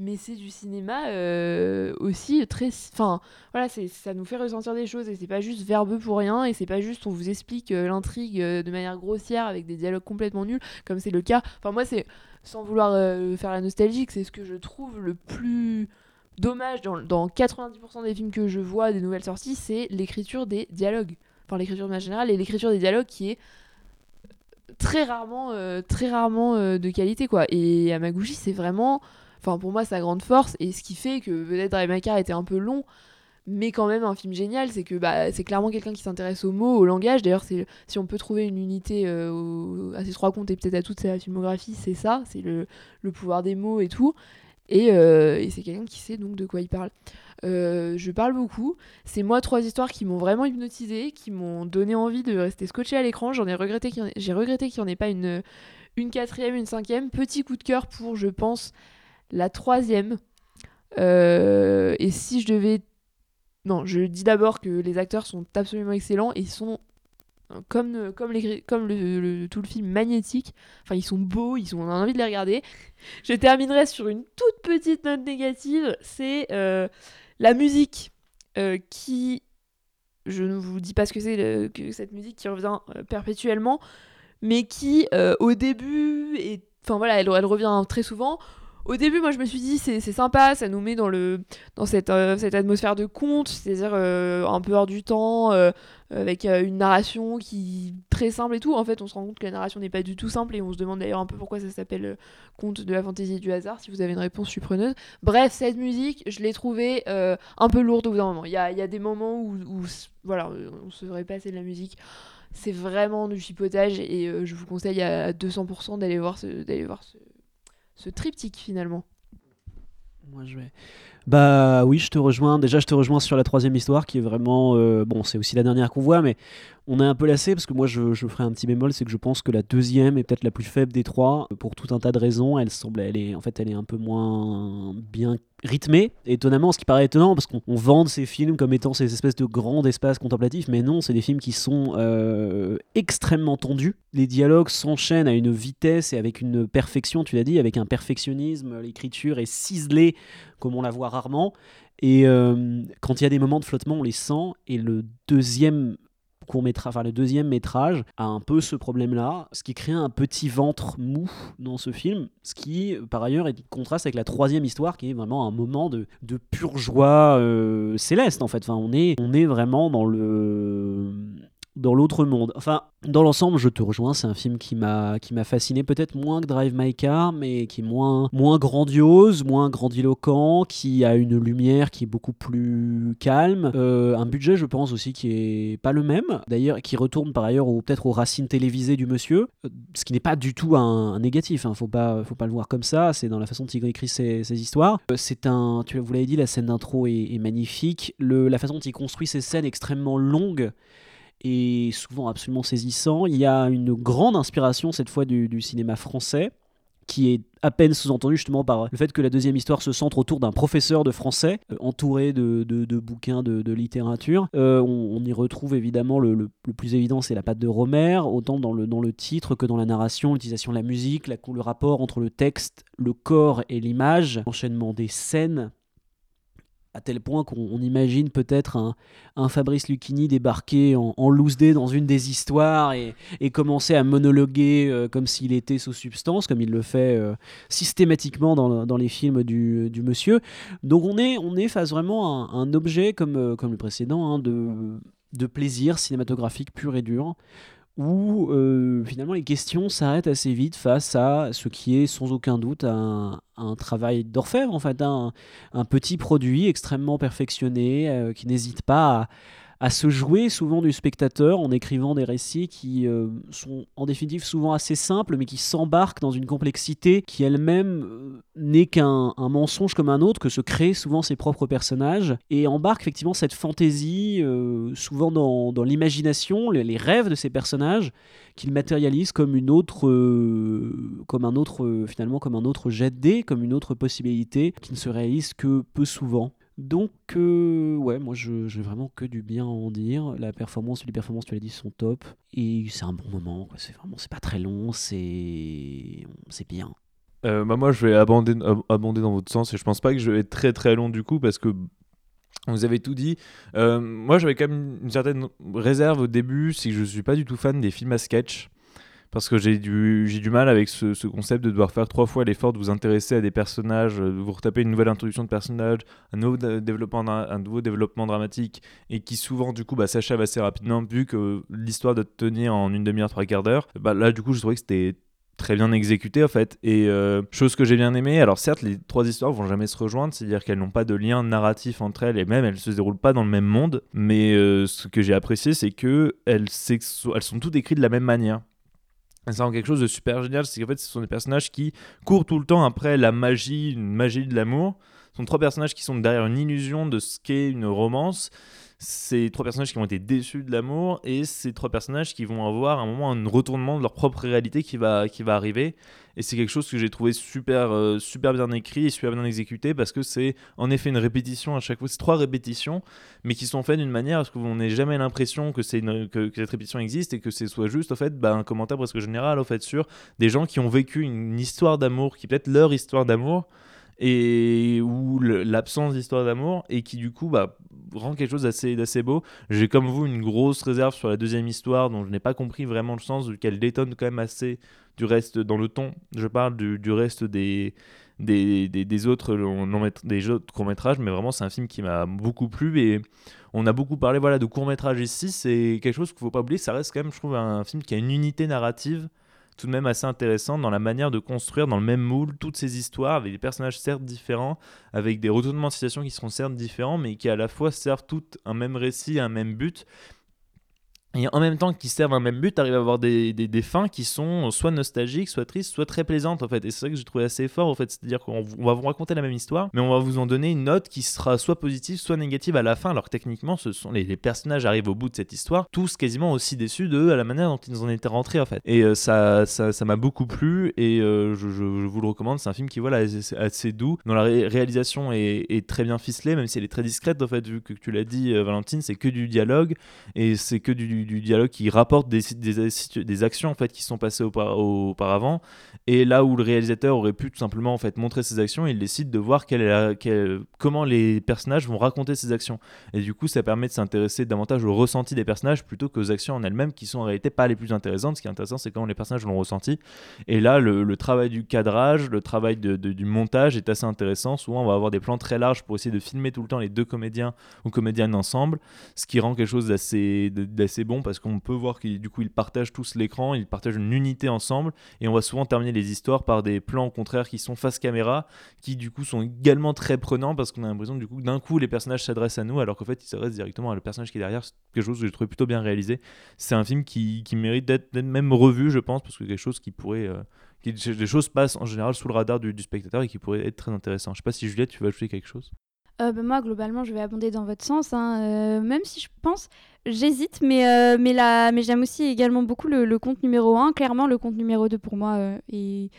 mais c'est du cinéma euh, aussi très. Enfin, voilà, c'est ça nous fait ressentir des choses et c'est pas juste verbeux pour rien et c'est pas juste on vous explique euh, l'intrigue euh, de manière grossière avec des dialogues complètement nuls, comme c'est le cas. Enfin, moi, c'est sans vouloir faire la nostalgique, c'est ce que je trouve le plus dommage dans, dans 90% des films que je vois des nouvelles sorties, c'est l'écriture des dialogues. Enfin, l'écriture de manière générale et l'écriture des dialogues qui est très rarement, très rarement de qualité quoi. Et Yamaguchi c'est vraiment, enfin pour moi sa grande force et ce qui fait que peut-être Drive My était un peu long, mais quand même un film génial, c'est que bah, c'est clairement quelqu'un qui s'intéresse aux mots, au langage. D'ailleurs si on peut trouver une unité euh, à ces trois comptes et peut-être à toute sa filmographie, c'est ça, c'est le, pouvoir des mots et tout. Et, euh, et c'est quelqu'un qui sait donc de quoi il parle. Euh, je parle beaucoup. C'est moi trois histoires qui m'ont vraiment hypnotisé, qui m'ont donné envie de rester scotché à l'écran. J'en ai regretté j'ai regretté qu'il n'y en ait pas une, une quatrième, une cinquième. Petit coup de cœur pour, je pense, la troisième. Euh, et si je devais... Non, je dis d'abord que les acteurs sont absolument excellents et ils sont euh, comme, euh, comme, les, comme le, tout le film magnétique. Enfin, ils sont beaux, ils sont, on a envie de les regarder. Je terminerai sur une toute petite note négative. C'est la musique qui... Je ne vous dis pas ce que c'est que cette musique qui revient perpétuellement, mais qui au début. Enfin voilà, elle revient très souvent. Au début, moi, je me suis dit, c'est sympa, ça nous met dans, le, dans cette, euh, atmosphère de conte, c'est-à-dire euh, un peu hors du temps, euh, avec une narration qui très simple et tout. En fait, on se rend compte que la narration n'est pas du tout simple et on se demande d'ailleurs un peu pourquoi ça s'appelle Conte de la fantaisie et du hasard. Si vous avez une réponse, je suis preneuse. Bref, cette musique, je l'ai trouvée un peu lourde au bout d'un moment. Il y a, des moments où, voilà, on se ferait passer de la musique. C'est vraiment du chipotage et je vous conseille à 200% d'aller voir d'aller voir ce, ce triptyque finalement. Moi, je vais. Bah oui, je te rejoins. Déjà, je te rejoins sur la troisième histoire qui est vraiment. euh, bon, c'est aussi la dernière qu'on voit, mais on est un peu lassé parce que moi, je, ferai un petit bémol c'est que je pense que la deuxième est peut-être la plus faible des trois pour tout un tas de raisons. Elle semble. Elle est, en fait, elle un peu moins bien rythmée. Étonnamment, ce qui paraît étonnant parce qu'on on vend ces films comme étant ces espèces de grands espaces contemplatifs, mais non, c'est des films qui sont euh, extrêmement tendus. Les dialogues s'enchaînent à une vitesse et avec une perfection, tu l'as dit, avec un perfectionnisme. L'écriture est ciselée comme on la voit rarement. Et euh, quand il y a des moments de flottement, on les sent. Et le deuxième court métrage, enfin le deuxième métrage a un peu ce problème-là, ce qui crée un petit ventre mou dans ce film, ce qui par ailleurs est contraste avec la troisième histoire qui est vraiment un moment de, de pure joie euh, céleste en fait. Enfin, on est on est vraiment dans le dans l'autre monde. Enfin, dans l'ensemble, je te rejoins, c'est un film qui m'a qui m'a fasciné, peut-être moins que Drive My Car, mais qui est moins moins grandiose, moins grandiloquent, qui a une lumière qui est beaucoup plus calme, Euh, un budget, je pense aussi qui est pas le même, d'ailleurs, qui retourne par ailleurs au- peut-être aux racines télévisées du monsieur, euh, ce qui n'est pas du tout un, négatif. Hein, faut pas faut pas le voir comme ça. C'est dans la façon dont il écrit ses, ses histoires. Euh, C'est un, tu vous l'avez dit, la scène d'intro est, magnifique. La façon dont il construit ces scènes extrêmement longues et souvent absolument saisissant. Il y a une grande inspiration cette fois du, cinéma français qui est à peine sous-entendu justement par le fait que la deuxième histoire se centre autour d'un professeur de français euh, entouré de, de- bouquins de, de littérature. Euh, on, y retrouve évidemment le, le- plus évident, c'est la patte de Romer, autant dans le, dans le titre que dans la narration, l'utilisation de la musique, le rapport entre le texte, le corps et l'image, l'enchaînement des scènes à tel point qu'on on imagine peut-être un, Fabrice Lucchini débarquer en, en loose day dans une des histoires et, commencer à monologuer euh, comme s'il était sous substance, comme il le fait euh, systématiquement dans, dans les films du, monsieur. Donc on est, on est face vraiment à un, un objet comme, euh, comme le précédent, hein, de, de plaisir cinématographique pur et dur, où euh, finalement les questions s'arrêtent assez vite face à ce qui est sans aucun doute un, travail d'orfèvre, en fait, un, un petit produit extrêmement perfectionné euh, qui n'hésite pas à, à se jouer souvent du spectateur en écrivant des récits qui euh, sont en définitive souvent assez simples mais qui s'embarquent dans une complexité qui elle-même euh, n'est qu'un un mensonge comme un autre que se créent souvent ses propres personnages et embarque effectivement cette fantaisie euh, souvent dans, dans l'imagination, les, les rêves de ces personnages qu'il matérialise comme une autre comme un autre finalement comme un autre jet de dés, comme une autre possibilité qui ne se réalise que peu souvent. Donc, euh, ouais, moi, je j'ai vraiment que du bien à en dire. La performance, les performances, tu l'as dit, sont top. Et c'est un bon moment. C'est vraiment, c'est pas très long, c'est, bien. Euh, bah, moi, je vais abonder, ab- abonder dans votre sens et je pense pas que je vais être très très long du coup parce que vous avez tout dit. Euh, moi, j'avais quand même une certaine réserve au début, c'est que je suis pas du tout fan des films à sketch. Parce que j'ai du, j'ai du mal avec ce, ce concept de devoir faire trois fois l'effort de vous intéresser à des personnages, euh, de vous retaper une nouvelle introduction de personnages, un nouveau dé- développement, un nouveau développement dramatique, et qui souvent du coup bah, s'achève assez rapidement vu que l'histoire doit tenir en une demi-heure, trois quarts d'heure. Bah, là du coup je trouvais que c'était très bien exécuté en fait et euh, chose que j'ai bien aimé alors certes les trois histoires vont jamais se rejoindre c'est à dire qu'elles n'ont pas de lien narratif entre elles et même elles se déroulent pas dans le même monde mais euh, ce que j'ai apprécié c'est que elles, s'ex- elles sont toutes écrites de la même manière ça rend quelque chose de super génial c'est qu'en fait ce sont des personnages qui courent tout le temps après la magie une magie de l'amour. Ce sont trois personnages qui sont derrière une illusion de ce qu'est une romance ces trois personnages qui ont été déçus de l'amour et ces trois personnages qui vont avoir à un moment un retournement de leur propre réalité qui va, qui va arriver. Et c'est quelque chose que j'ai trouvé super, euh, super bien écrit et super bien exécuté parce que c'est en effet une répétition à chaque fois. C'est trois répétitions, mais qui sont faites d'une manière à ce qu'on n'ait jamais l'impression que, cette répétition existe et que c'est soit juste en fait bah, un commentaire presque général au fait sur des gens qui ont vécu une histoire d'amour qui peut-être leur histoire d'amour et ou l'absence d'histoire d'amour et qui du coup bah, rend quelque chose d'assez beau. J'ai comme vous une grosse réserve sur la deuxième histoire dont je n'ai pas compris vraiment le sens vu qu'elle détonne quand même assez du reste dans le ton. Je parle du, du reste des des, des, autres mét- des autres courts métrages mais vraiment c'est un film qui m'a beaucoup plu et on a beaucoup parlé voilà de courts métrages ici c'est quelque chose qu'il faut pas oublier ça reste quand même je trouve un film qui a une unité narrative tout de même assez intéressante dans la manière de construire dans le même moule toutes ces histoires avec des personnages certes différents, avec des retournements de situation qui seront certes différents, mais qui à la fois servent toutes un même récit, un même but. Et en même temps qu'ils servent un même but, arrivent à avoir des, fins qui sont soit nostalgiques, soit tristes, soit très plaisantes en fait. Et c'est ça que j'ai trouvé assez fort en fait. C'est-à-dire qu'on va vous raconter la même histoire, mais on va vous en donner une note qui sera soit positive, soit négative à la fin. Alors que techniquement, ce sont les, personnages arrivent au bout de cette histoire, tous quasiment aussi déçus de à la manière dont ils en étaient rentrés en fait. Et euh, ça ça ça m'a beaucoup plu et euh, je, vous le recommande. C'est un film qui voilà est assez doux, dont la ré- réalisation est, est très bien ficelée, même si elle est très discrète en fait vu que tu l'as dit euh, Valentine, c'est que du dialogue et c'est que du, du dialogue qui rapporte des, des, actions en fait qui sont passées aupa- auparavant. Et là où le réalisateur aurait pu tout simplement en fait montrer ses actions il décide de voir quelle quelle- comment les personnages vont raconter ces actions. Et du coup ça permet de s'intéresser davantage au ressenti des personnages plutôt qu'aux actions en elles-mêmes qui sont en réalité pas les plus intéressantes. Ce qui est intéressant c'est comment les personnages l'ont ressenti. Et là le, travail du cadrage le travail du montage est assez intéressant. Souvent on va avoir des plans très larges pour essayer de filmer tout le temps les deux comédiens ou comédiennes ensemble ce qui rend quelque chose d'assez d'assez parce qu'on peut voir qu'ils coup ils partagent tous l'écran, ils partagent une unité ensemble et on va souvent terminer les histoires par des plans au contraire qui sont face caméra qui du coup sont également très prenants parce qu'on a l'impression du coup d'un coup les personnages s'adressent à nous alors qu'en fait ils s'adressent directement à le personnage qui est derrière, c'est quelque chose que j'ai trouvé plutôt bien réalisé. C'est un film qui, qui mérite d'être même revu je pense parce que quelque chose qui pourrait euh, choses passent en général sous le radar du, du spectateur et qui pourrait être très intéressant. Je sais pas si Juliette tu veux ajouter quelque chose? Euh, bah, moi, globalement, je vais abonder dans votre sens. hein, euh, même si je pense, j'hésite, mais, euh, mais, j'aime aussi également beaucoup le, le compte numéro 1. Clairement, le compte numéro 2 pour moi est,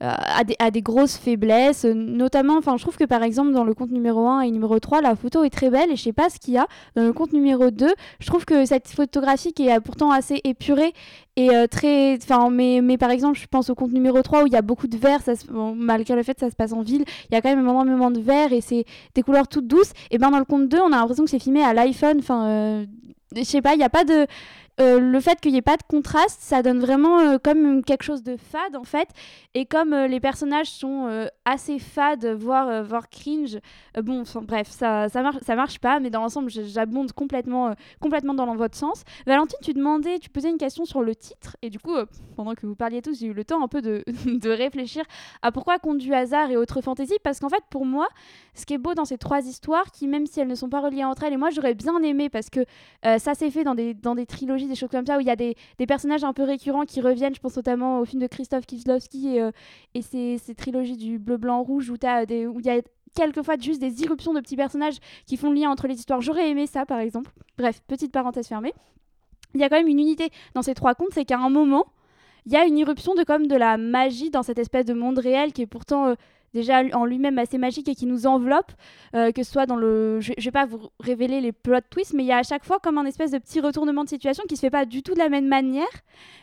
a, des, a des grosses faiblesses, euh, notamment, enfin, je trouve que par exemple dans le compte numéro 1 et numéro 3, la photo est très belle et je sais pas ce qu'il y a dans le compte numéro 2. Je trouve que cette photographie qui est pourtant assez épurée et euh, très. Enfin, mais, mais par exemple, je pense au compte numéro 3 où il y a beaucoup de vert, malgré le fait que ça se passe en ville, il y a quand même énormément de vert et c'est des couleurs toutes douces. Et ben dans le compte 2, on a l'impression que c'est filmé à l'iPhone. Enfin, euh, je sais pas, il n'y a pas de. Euh, le fait qu'il n'y ait pas de contraste, ça donne vraiment euh, comme quelque chose de fade en fait. Et comme euh, les personnages sont assez fades, voire, voire cringe, bon, bref, ça, ça, marche, ça marche pas, mais dans l'ensemble, j'abonde complètement, complètement dans votre sens. Valentine, tu demandais, tu posais une question sur le titre, et du coup, pendant que vous parliez tous, j'ai eu le temps un peu de, de réfléchir à pourquoi Conte du hasard et autres fantaisies, parce qu'en fait, pour moi, ce qui est beau dans ces trois histoires, qui même si elles ne sont pas reliées entre elles, et moi j'aurais bien aimé, parce que ça s'est fait dans des, dans des trilogies des choses comme ça, où il y a des, des, personnages un peu récurrents qui reviennent. Je pense notamment au film de Christophe Kieslowski et, euh, et ses, trilogies du bleu, blanc, rouge, où il y a quelquefois juste des irruptions de petits personnages qui font le lien entre les histoires. J'aurais aimé ça, par exemple. Bref, petite parenthèse fermée. Il y a quand même une unité dans ces trois contes, c'est qu'à un moment, il y a une irruption de comme de la magie dans cette espèce de monde réel qui est pourtant... Euh, déjà en lui-même assez magique et qui nous enveloppe, euh, que ce soit dans le... Je, ne vais pas vous révéler les plot twists, mais il y a à chaque fois comme un espèce de petit retournement de situation qui se fait pas du tout de la même manière,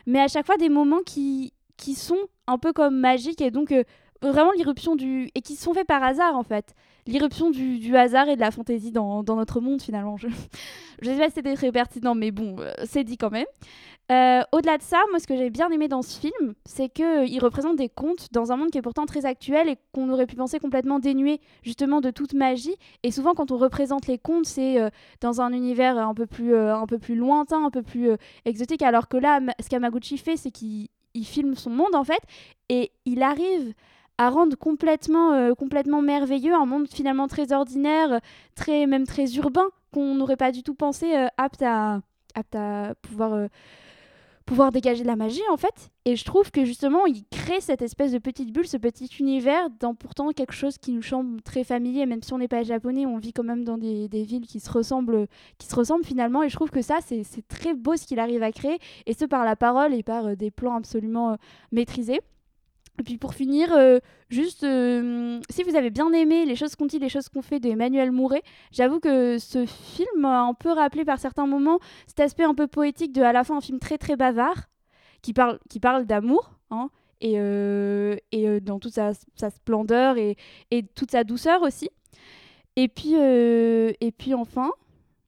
mais à chaque fois des moments qui, qui sont un peu comme magiques et donc euh, vraiment l'irruption du... et qui sont faits par hasard en fait. L'irruption du, hasard et de la fantaisie dans, notre monde finalement. Je, je sais pas si c'était très pertinent, mais bon, euh, c'est dit quand même. Euh, au-delà de ça, moi, ce que j'ai bien aimé dans ce film, c'est qu'il euh, représente des contes dans un monde qui est pourtant très actuel et qu'on aurait pu penser complètement dénué justement de toute magie. Et souvent, quand on représente les contes, c'est dans un univers un peu plus, un peu plus lointain, un peu plus exotique. Alors que là, ce qu'Amaguchi fait, c'est qu'il filme son monde en fait, et il arrive à rendre complètement, complètement merveilleux un monde finalement très ordinaire, très même très urbain, qu'on n'aurait pas du tout pensé apte à, apte à pouvoir pouvoir dégager de la magie en fait. Et je trouve que justement, il crée cette espèce de petite bulle, ce petit univers dans pourtant quelque chose qui nous semble très familier, même si on n'est pas japonais, on vit quand même dans des, des, villes qui se ressemblent, qui se ressemblent finalement. Et je trouve que ça, c'est très beau ce qu'il arrive à créer, et ce par la parole et par euh, des plans absolument euh, maîtrisés. Et puis pour finir, euh, juste, euh, si vous avez bien aimé Les choses qu'on dit, les choses qu'on fait d'Emmanuel Mouret, j'avoue que ce film m'a un peu rappelé par certains moments cet aspect un peu poétique de à la fois un film très très bavard, qui parle, qui parle d'amour, hein, et, euh, et dans toute sa, sa splendeur et, et, toute sa douceur aussi. Et puis, et puis enfin,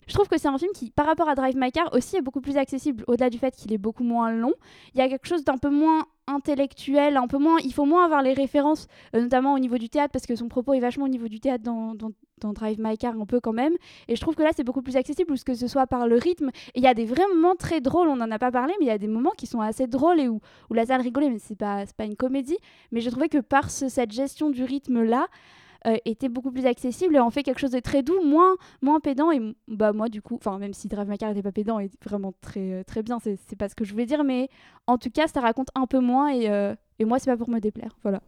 je trouve que c'est un film qui, par rapport à Drive My Car, aussi est beaucoup plus accessible, au-delà du fait qu'il est beaucoup moins long. Il y a quelque chose d'un peu moins intellectuel, un peu moins. Il faut moins avoir les références, euh, notamment au niveau du théâtre, parce que son propos est vachement au niveau du théâtre dans, Drive My Car, un peu quand même. Et je trouve que là, c'est beaucoup plus accessible, que ce soit par le rythme. Et il y a des vrais moments très drôles, on n'en a pas parlé, mais il y a des moments qui sont assez drôles et où, où la salle rigolait, mais c'est pas, pas une comédie. Mais je trouvais que par cette gestion du rythme-là, était beaucoup plus accessible et en fait quelque chose de très doux, moins, moins pédant. Et bah, moi, du coup, même si Drive My Car n'était pas pédant, est vraiment très, euh, très bien, c'est pas ce que je voulais dire, mais en tout cas, ça raconte un peu moins et, euh, et moi, c'est pas pour me déplaire. Voilà.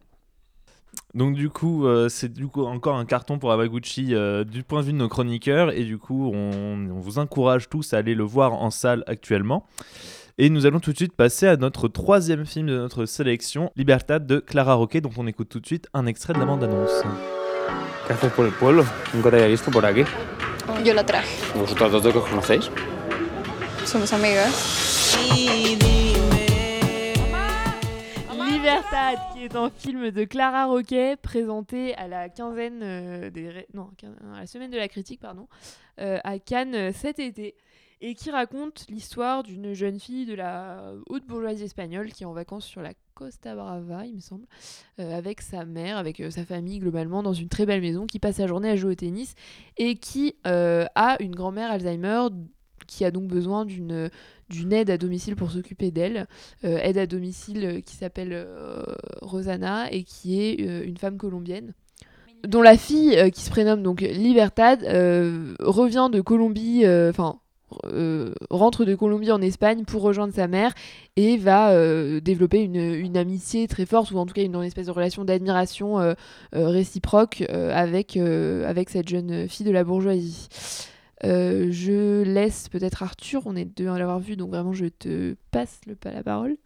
Donc du coup, c'est du coup encore un carton pour Abaguchi du point de vue de nos chroniqueurs et du coup, on, on, vous encourage tous à aller le voir en salle actuellement. Et nous allons tout de suite passer à notre troisième film de notre sélection, Libertad de Clara Roquet, dont on écoute tout de suite un extrait de la bande-annonce. ¿Qué haces por el pueblo? Nunca te había visto por aquí. Yo la traje. ¿Vosotras dos de que os conocéis? Somos amigas. Libertad, qui est un film de Clara Roquet, présenté à la quinzaine euh, des... non, à la semaine de la critique, pardon, euh, à Cannes euh, cet été et qui raconte l'histoire d'une jeune fille de la haute bourgeoisie espagnole qui est en vacances sur la Costa Brava, il me semble, euh, avec sa mère, avec euh, sa famille globalement, dans une très belle maison, qui passe sa journée à jouer au tennis et qui euh, a une grand-mère Alzheimer qui a donc besoin d'une aide à domicile pour s'occuper d'elle, aide à domicile qui s'appelle Rosana et qui est une femme colombienne dont la fille qui se prénomme donc Libertad revient de Colombie, euh, rentre de Colombie en Espagne pour rejoindre sa mère et va euh, développer une, amitié très forte ou en tout cas une, espèce de relation d'admiration euh, réciproque avec, avec cette jeune fille de la bourgeoisie. je laisse peut-être Arthur, on est deux à l'avoir vu donc vraiment je te passe le, la parole.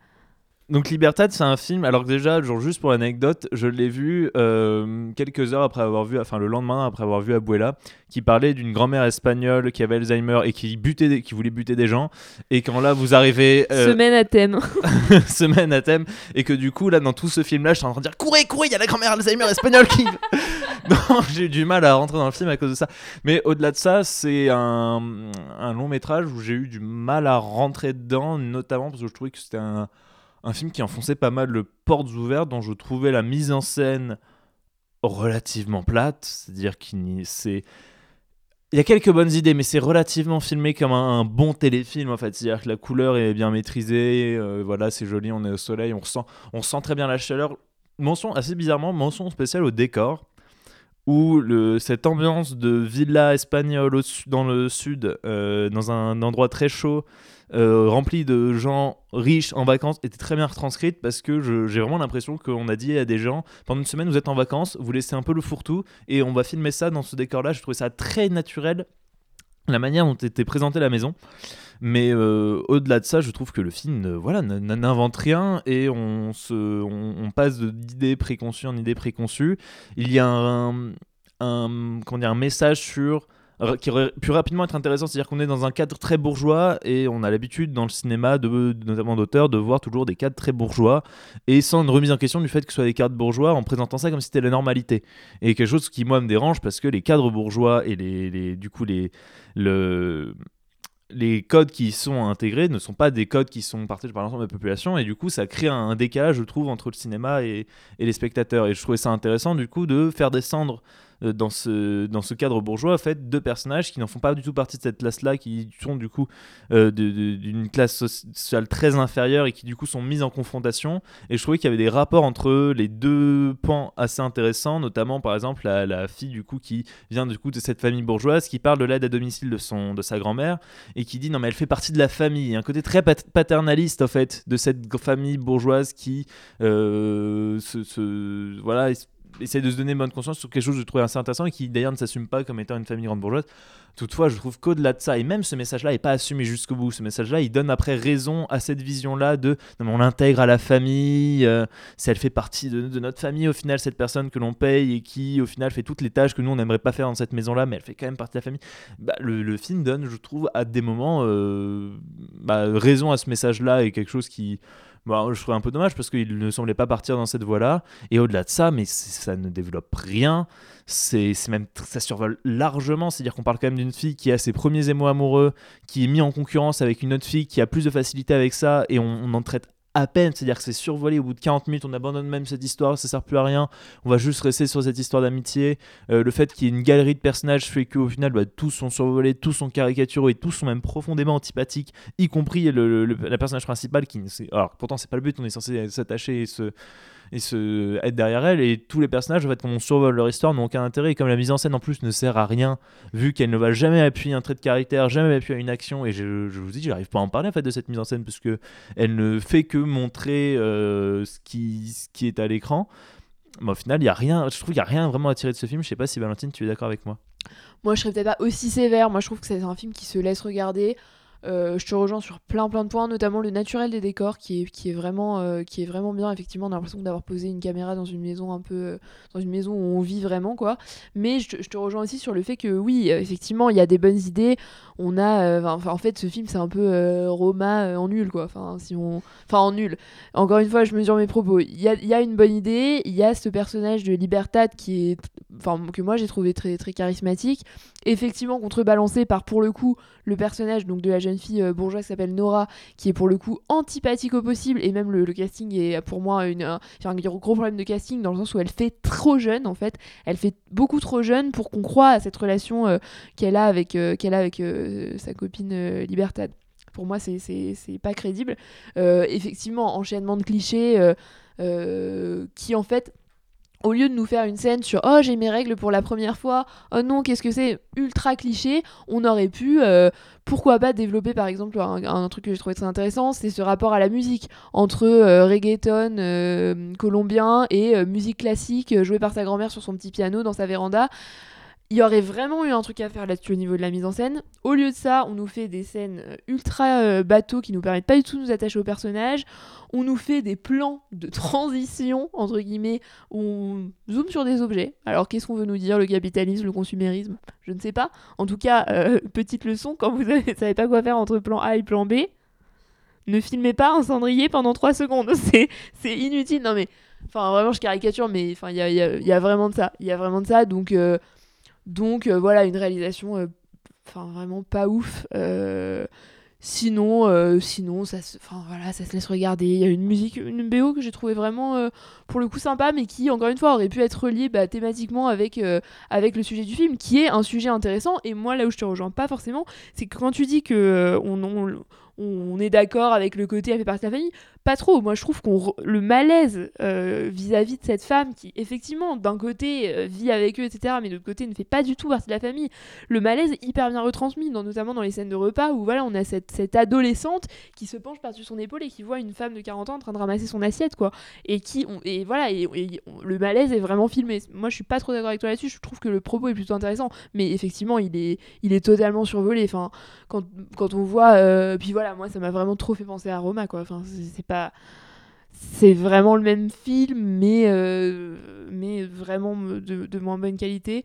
Donc Libertad, c'est un film. Alors que déjà, genre juste pour l'anecdote, je l'ai vu euh, quelques heures après avoir vu, enfin le lendemain après avoir vu Abuela, qui parlait d'une grand-mère espagnole qui avait Alzheimer et qui butait, des- qui voulait buter des gens. Et quand là vous arrivez euh, Semaine à thème. semaine à thème, et que du coup là dans tout ce film-là, je suis en train de dire courez, courez, il y a la grand-mère Alzheimer espagnole qui. non, j'ai eu du mal à rentrer dans le film à cause de ça. Mais au-delà de ça, c'est un, un long métrage où j'ai eu du mal à rentrer dedans, notamment parce que je trouvais que c'était un, un film qui enfonçait pas mal le portes ouvertes, dont je trouvais la mise en scène relativement plate, c'est-à-dire qu'il il y a quelques bonnes idées, mais c'est relativement filmé comme un, bon téléfilm en fait. C'est-à-dire que la couleur est bien maîtrisée, euh, voilà, c'est joli, on est au soleil, on ressent, on sent très bien la chaleur. Mention assez bizarrement, mention spéciale au décor, où cette ambiance de villa espagnole dans le sud, euh, dans un endroit très chaud, euh, rempli de gens riches en vacances, était très bien retranscrite parce que j'ai vraiment l'impression qu'on a dit à des gens pendant une semaine vous êtes en vacances, vous laissez un peu le fourre-tout et on va filmer ça dans ce décor-là. Je trouvais ça très naturel la manière dont était présentée la maison. Mais euh, au-delà de ça, je trouve que le film voilà, n'invente rien et on, se, on, passe d'idées préconçues en idées préconçues. Il y a un, comment dire, un message sur qui aurait pu rapidement être intéressant, c'est-à-dire qu'on est dans un cadre très bourgeois et on a l'habitude dans le cinéma, de, notamment d'auteurs, de voir toujours des cadres très bourgeois et sans une remise en question du fait que ce soit des cadres bourgeois en présentant ça comme si c'était la normalité. Et quelque chose qui moi me dérange parce que les cadres bourgeois et les, les- du coup les le les codes qui y sont intégrés ne sont pas des codes qui sont partagés par l'ensemble de la population et du coup ça crée un, décalage je trouve entre le cinéma et, et les spectateurs et je trouvais ça intéressant du coup de faire descendre dans ce, dans ce cadre bourgeois en fait deux personnages qui n'en font pas du tout partie de cette classe là qui sont du coup euh, d'une classe sociale très inférieure et qui du coup sont mises en confrontation et je trouvais qu'il y avait des rapports entre les deux pans assez intéressants notamment par exemple la, la fille du coup qui vient du coup de cette famille bourgeoise qui parle de l'aide à domicile de, son, de sa grand-mère et qui dit non mais elle fait partie de la famille. Un côté très pat- paternaliste en fait de cette famille bourgeoise qui euh, se, se- voilà es- essaie de se donner bonne conscience sur quelque chose que je trouvais assez intéressant et qui d'ailleurs ne s'assume pas comme étant une famille grande bourgeoise. Toutefois, je trouve qu'au-delà de ça, et même ce message-là n'est pas assumé jusqu'au bout, ce message-là, il donne après raison à cette vision-là de non, on l'intègre à la famille, euh, elle fait partie de, notre famille, au final, cette personne que l'on paye et qui, au final, fait toutes les tâches que nous, on n'aimerait pas faire dans cette maison-là, mais elle fait quand même partie de la famille. Bah, le, le film donne, je trouve, à des moments, euh, bah, raison à ce message-là et quelque chose qui. Bah, je trouve un peu dommage parce qu'il ne semblait pas partir dans cette voie-là. Et au-delà de ça, mais ça ne développe rien. C'est même ça survole largement. C'est-à-dire qu'on parle quand même d'une fille qui a ses premiers émois amoureux, qui est mise en concurrence avec une autre fille qui a plus de facilité avec ça, et on, on en traite à peine. C'est-à-dire que c'est survolé. Au bout de 40 minutes, on abandonne même cette histoire. Ça sert plus à rien. On va juste rester sur cette histoire d'amitié. Euh, le fait qu'il y ait une galerie de personnages fait qu'au final, bah, tous sont survolés, tous sont caricaturaux et tous sont même profondément antipathiques, y compris le, le- la personnage principal qui. Alors pourtant, c'est pas le but. On est censé s'attacher et se et se être derrière elle. Et tous les personnages en fait quand on survole leur histoire n'ont aucun intérêt. Et comme la mise en scène en plus ne sert à rien vu qu'elle ne va jamais appuyer un trait de caractère jamais appuyer une action. Et je, je vous dis j'arrive pas à en parler en fait de cette mise en scène parce que elle ne fait que montrer euh, ce, qui, ce qui est à l'écran. Mais au final il y a rien je trouve qu'il y a rien vraiment à tirer de ce film. Je sais pas si Valentine tu es d'accord avec moi. Moi, je serais peut-être pas aussi sévère. Moi, je trouve que c'est un film qui se laisse regarder. Euh, je te rejoins sur plein plein de points, notamment le naturel des décors qui est, qui est, vraiment, euh, qui est vraiment bien. Effectivement, on a l'impression d'avoir posé une caméra dans une maison un peu. euh, dans une maison où on vit vraiment, quoi. Mais je, te- rejoins aussi sur le fait que, oui, effectivement, il y a des bonnes idées. On a. enfin, en fait, ce film, c'est un peu Roma en nul, quoi. Enfin, si on... en nul. Encore une fois, je mesure mes propos. Il y a, y a une bonne idée. Il y a ce personnage de Libertad qui est. Enfin, que moi, j'ai trouvé très, très charismatique. Effectivement, contrebalancé par, pour le coup, le personnage donc de la jeune fille euh, bourgeoise qui s'appelle Nora, qui est pour le coup antipathique au possible, et même le, casting est pour moi une, un, un gros problème de casting dans le sens où elle fait trop jeune en fait, elle fait beaucoup trop jeune pour qu'on croie à cette relation euh, qu'elle a avec, euh, qu'elle a avec sa copine Libertad. Pour moi, c'est- c'est pas crédible. Effectivement, enchaînement de clichés qui en fait au lieu de nous faire une scène sur oh j'ai mes règles pour la première fois, oh non qu'est-ce que c'est ultra cliché, on aurait pu euh, pourquoi pas développer par exemple un, truc que j'ai trouvé très intéressant, c'est ce rapport à la musique entre euh, reggaeton euh, colombien et musique classique jouée par sa grand-mère sur son petit piano dans sa véranda. Il y aurait vraiment eu un truc à faire là-dessus au niveau de la mise en scène. Au lieu de ça, on nous fait des scènes euh, ultra euh, bateaux qui nous permettent pas du tout de nous attacher au personnage. On nous fait des plans de transition, entre guillemets, où on zoome sur des objets. Alors qu'est-ce qu'on veut nous dire, le capitalisme, le consumérisme? Je ne sais pas. En tout cas, euh, petite leçon, quand vous ne savez pas quoi faire entre plan A et plan B, ne filmez pas un cendrier pendant 3 secondes. C'est inutile. Non mais, enfin vraiment je caricature, mais il y a, vraiment de ça. Il y a vraiment de ça. Donc, donc euh, voilà, une réalisation euh, vraiment pas ouf. Euh, sinon, sinon ça, se, voilà, ça se laisse regarder. Il y a une musique, une BO que j'ai trouvé vraiment pour le coup sympa, mais qui encore une fois aurait pu être reliée bah, thématiquement avec avec le sujet du film, qui est un sujet intéressant. Et moi là où je te rejoins pas forcément, c'est que quand tu dis que on, on, on est d'accord avec le côté elle fait partie de la famille, pas trop. Moi, je trouve qu'on le malaise euh, vis-à-vis de cette femme qui, effectivement, d'un côté euh, vit avec eux, etc., mais de l'autre côté ne fait pas du tout partie de la famille. Le malaise est hyper bien retransmis, dans, notamment dans les scènes de repas où voilà, on a cette, cette adolescente qui se penche par-dessus son épaule et qui voit une femme de 40 ans en train de ramasser son assiette, quoi. Et qui, et voilà, et, le malaise est vraiment filmé. Moi, je suis pas trop d'accord avec toi là-dessus. Je trouve que le propos est plutôt intéressant, mais effectivement, il est, il est totalement survolé. Enfin, quand, quand on voit, euh, puis voilà, moi, ça m'a vraiment trop fait penser à Roma, quoi. Enfin, c'est c'est c'est vraiment le même film, mais, euh, mais vraiment de, moins bonne qualité.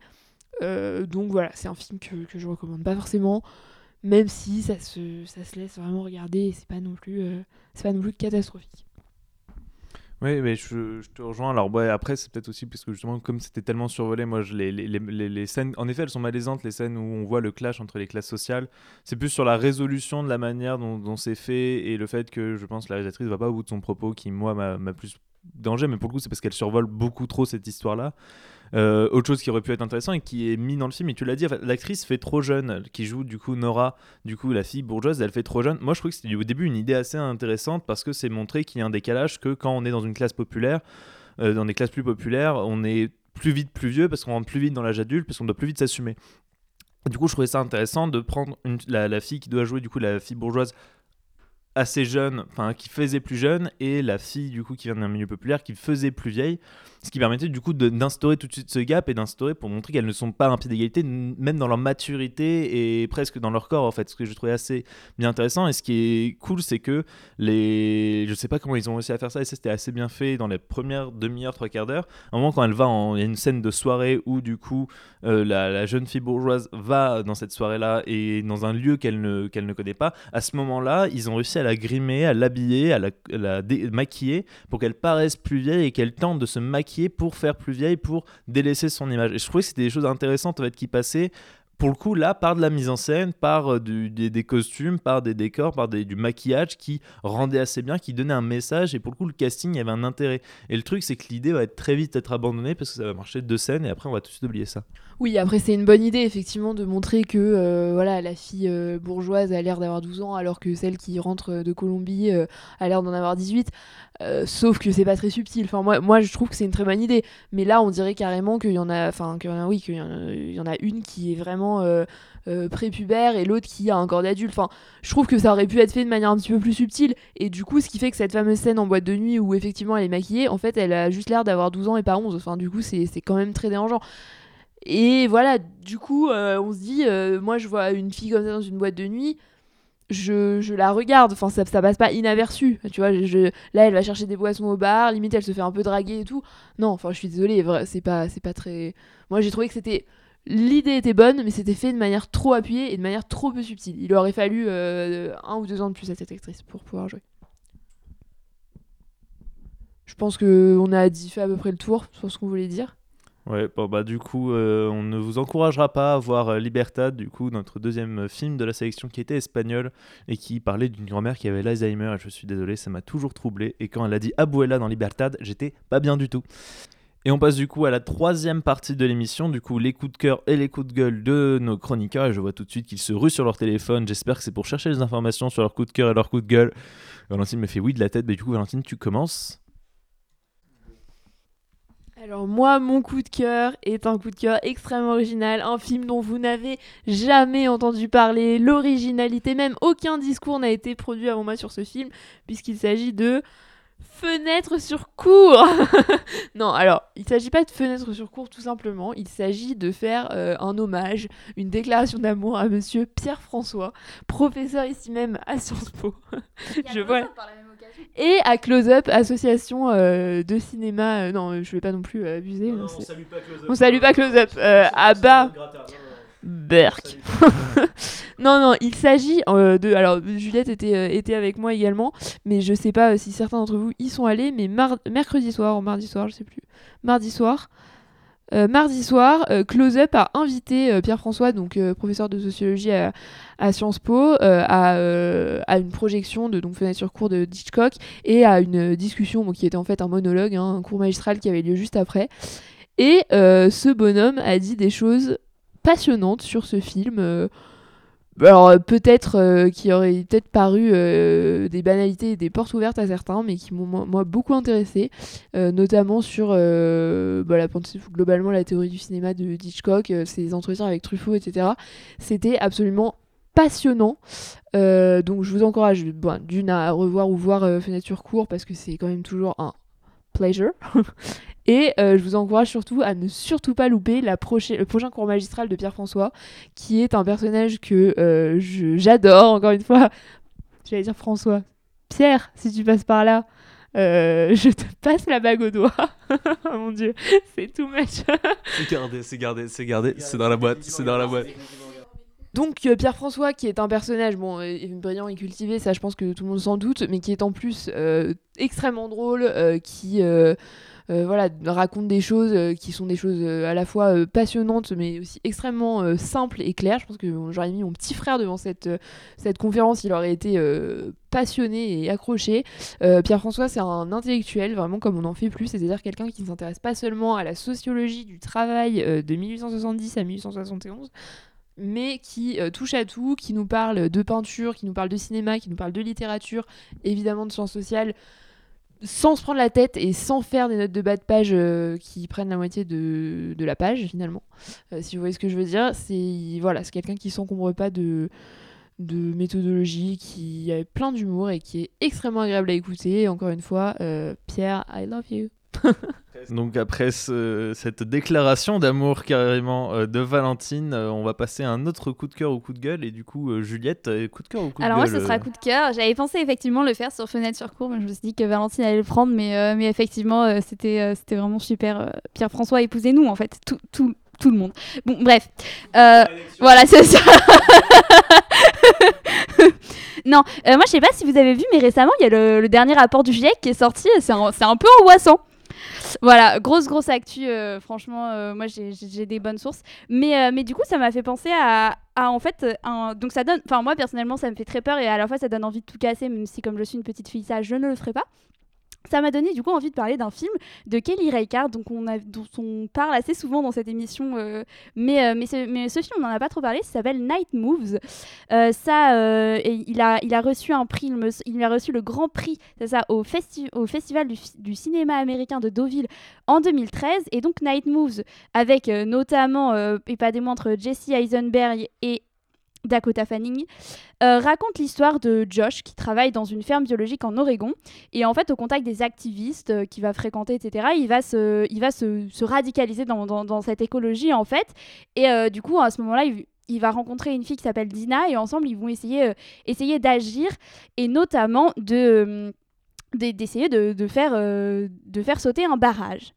Euh, donc voilà, c'est un film que, je recommande pas forcément, même si ça se, ça se laisse vraiment regarder et c'est pas non plus, euh, c'est pas non plus catastrophique. Oui, mais je, te rejoins. Alors, ouais, après, c'est peut-être aussi parce que justement, comme c'était tellement survolé, moi, les, les, les, les- scènes, en effet, elles sont malaisantes, les scènes où on voit le clash entre les classes sociales. C'est plus sur la résolution de la manière dont, c'est fait et le fait que je pense la réalisatrice va pas au bout de son propos qui, moi, m'a plus danger, mais pour le coup, c'est parce qu'elle survole beaucoup trop cette histoire-là. Euh, autre chose qui aurait pu être intéressant et qui est mis dans le film, et tu l'as dit, l'actrice fait trop jeune, qui joue du coup Nora, du coup la fille bourgeoise, elle fait trop jeune. Moi je trouve que c'était au début une idée assez intéressante parce que c'est montrer qu'il y a un décalage que quand on est dans une classe populaire, euh, dans des classes plus populaires, on est plus vite plus vieux parce qu'on rentre plus vite dans l'âge adulte, parce qu'on doit plus vite s'assumer. Du coup, je trouvais ça intéressant de prendre la, la fille qui doit jouer, du coup, la fille bourgeoise assez jeune, enfin qui faisait plus jeune, et la fille du coup qui vient d'un milieu populaire qui faisait plus vieille, ce qui permettait du coup d'instaurer tout de suite ce gap et d'instaurer pour montrer qu'elles ne sont pas un pied d'égalité, même dans leur maturité et presque dans leur corps en fait, ce que je trouvais assez bien intéressant. Et ce qui est cool, c'est que les, je sais pas comment ils ont réussi à faire ça, et ça c'était assez bien fait dans les premières demi-heures, trois quarts d'heure. À un moment quand elle va, en... il y a une scène de soirée où du coup euh, la, jeune fille bourgeoise va dans cette soirée-là et dans un lieu qu'elle ne, qu'elle ne connaît pas. À ce moment-là, ils ont réussi à la grimer, à l'habiller, à la, la maquiller pour qu'elle paraisse plus vieille et qu'elle tente de se maquiller pour faire plus vieille, pour délaisser son image. Et je trouvais que c'était des choses intéressantes qui passaient pour le coup, là, par de la mise en scène, par euh, des, costumes, par des décors, par du maquillage qui rendait assez bien, qui donnait un message. Et pour le coup, le casting avait un intérêt. Et le truc, c'est que l'idée va être très vite être abandonnée parce que ça va marcher deux scènes et après, on va tout de suite oublier ça. Oui, après c'est une bonne idée effectivement de montrer que euh, voilà la fille euh, bourgeoise a l'air d'avoir 12 ans alors que celle qui rentre de Colombie a l'air d'en avoir 18. Euh, sauf que c'est pas très subtil. Enfin moi, moi je trouve que c'est une très bonne idée. Mais là on dirait carrément qu'il y en a, enfin oui qu'il y en a une qui est vraiment euh, euh, prépubère et l'autre qui a un corps d'adulte. Enfin je trouve que ça aurait pu être fait de manière un petit peu plus subtile. Et du coup ce qui fait que cette fameuse scène en boîte de nuit où effectivement elle est maquillée, en fait elle a juste l'air d'avoir 12 ans et pas 11. Enfin du coup c'est quand même très dérangeant. Et voilà, du coup, euh, on se dit, moi je vois une fille comme ça dans une boîte de nuit, je, je la regarde, enfin ça, ça passe pas inaperçu, tu vois, je, là elle va chercher des boissons au bar, limite elle se fait un peu draguer et tout. Non, enfin je suis désolée, c'est pas, c'est pas très... Moi j'ai trouvé que c'était... L'idée était bonne, mais c'était fait de manière trop appuyée et de manière trop peu subtile. Il aurait fallu euh, un ou deux ans de plus à cette actrice pour pouvoir jouer. Je pense qu'on a dit fait à peu près le tour sur ce qu'on voulait dire. Ouais, bon, bah du coup, euh, on ne vous encouragera pas à voir euh, Libertad, du coup, notre deuxième film de la sélection qui était espagnol et qui parlait d'une grand-mère qui avait l'Alzheimer. Et je suis désolé, ça m'a toujours troublé. Et quand elle a dit Abuela dans Libertad, j'étais pas bien du tout. Et on passe du coup à la troisième partie de l'émission, du coup les coups de cœur et les coups de gueule de nos chroniqueurs. Et je vois tout de suite qu'ils se ruent sur leur téléphone. J'espère que c'est pour chercher les informations sur leurs coups de cœur et leurs coups de gueule. Valentine me fait oui de la tête, mais du coup Valentine, tu commences. Alors moi, mon coup de cœur est un coup de cœur extrêmement original, un film dont vous n'avez jamais entendu parler, l'originalité même, aucun discours n'a été produit avant moi sur ce film, puisqu'il s'agit de Fenêtre sur cour Non, alors, il ne s'agit pas de fenêtre sur cour tout simplement, il s'agit de faire euh, un hommage, une déclaration d'amour à monsieur Pierre-François, professeur ici même à Sciences Po. Je vois. Et à Close Up, association euh, de cinéma. euh, non, je vais pas non plus abuser. hein, c'est- salue pas Close On salue pas Close Up. euh, à bas. Berk. non, non, il s'agit euh, de. Alors, Juliette était, euh, était avec moi également, mais je sais pas euh, si certains d'entre vous y sont allés, mais mar- mercredi soir ou mardi soir, je sais plus. Mardi soir. mardi soir, Close Up a invité Pierre-François, donc professeur de sociologie à, à Sciences Po, à, à une projection de donc Fenêtre sur cours de Hitchcock et à une discussion bon, qui était en fait un monologue, hein, un cours magistral qui avait lieu juste après. Et ce bonhomme a dit des choses passionnantes sur ce film. euh, alors euh, peut-être euh, qui auraient peut-être paru des banalités et des portes ouvertes à certains, mais qui m'ont moi, beaucoup intéressé, notamment sur bah, la globalement la théorie du cinéma de Hitchcock, ses entretiens avec Truffaut, etc. C'était absolument passionnant. Donc je vous encourage bon, d'une à revoir ou voir Fenêtre sur parce que c'est quand même toujours un pleasure. Et euh, je vous encourage surtout à ne surtout pas louper la prochaine- le prochain cours magistral de Pierre-François, qui est un personnage que euh, j'adore, encore une fois. J'allais dire François. Pierre, si tu passes par là, euh, je te passe la bague au doigt. oh mon dieu, c'est too much. C'est gardé, c'est gardé, c'est gardé, c'est dans la boîte, c'est dans la boîte. Donc euh, Pierre-François, qui est un personnage bon, euh, brillant et cultivé, ça je pense que tout le monde s'en doute, mais qui est en plus euh, extrêmement drôle, qui voilà, raconte des choses euh, qui sont des choses euh, à la fois euh, passionnantes, mais aussi extrêmement euh, simples et claires. Je pense que j'aurais mis mon petit frère devant cette, euh, cette conférence, il aurait été euh, passionné et accroché. Euh, Pierre-François, c'est un intellectuel, vraiment comme on n'en fait plus, c'est-à-dire quelqu'un qui ne s'intéresse pas seulement à la sociologie du travail euh, de 1870 à 1871, mais qui euh, touche à tout, qui nous parle de peinture, qui nous parle de cinéma, qui nous parle de littérature, évidemment de sciences sociales, sans se prendre la tête et sans faire des notes de bas de page euh, qui prennent la moitié de, la page finalement. Euh, si vous voyez ce que je veux dire, c'est voilà, quelqu'un qui s'encombre pas de de méthodologie, qui a plein d'humour et qui est extrêmement agréable à écouter. Et encore une fois, euh, Pierre, I love you. Donc après ce- cette déclaration d'amour carrément euh, de Valentine, euh, on va passer à un autre coup de cœur ou coup de gueule. Et du coup, euh, Juliette, coup de cœur ou coup Alors de moi, gueule ce sera coup de cœur. J'avais pensé effectivement le faire sur Fenêtre sur cours, mais je me suis dit que Valentine allait le prendre. Mais, euh, mais effectivement, euh, c'était euh, c'était vraiment super. euh, Pierre-François, épousez-nous, en fait. Tout, tout, tout le monde. Bon, bref. Euh, voilà, c'est ça. non, euh, moi, je sais pas si vous avez vu, mais récemment, il y a le, le dernier rapport du GIEC qui est sorti. C'est un, c'est un peu angoissant. Voilà, grosse, grosse actu. euh, franchement, euh, moi, j'ai- des bonnes sources. Mais, euh, mais du coup, ça m'a fait penser à, en fait, un- donc ça donne, enfin moi personnellement, ça me fait très peur et à la fois ça donne envie de tout casser, même si comme je suis une petite fille, ça, je ne le ferai pas. Ça m'a donné du coup envie de parler d'un film de Kelly Reichardt, donc dont on parle assez souvent dans cette émission, euh, mais, euh, mais, ce, film on n'en a pas trop parlé, ça s'appelle Night Moves. Euh, ça, il, a, il a reçu un prix, il, a reçu le grand prix, ça, au, festi- au Festival du, du cinéma américain de Deauville en 2013, et donc Night Moves avec notamment, et pas des moindres, Jesse Eisenberg et Dakota Fanning, euh, raconte l'histoire de Josh qui travaille dans une ferme biologique en Oregon et en fait au contact des activistes euh, qu'il va fréquenter etc il va se, il va se, se radicaliser dans, dans, cette écologie en fait et euh, du coup à ce moment là il, il va rencontrer une fille qui s'appelle Dina et ensemble ils vont essayer, essayer d'agir et notamment de d'e- d'essayer de, de faire, de faire sauter un barrage.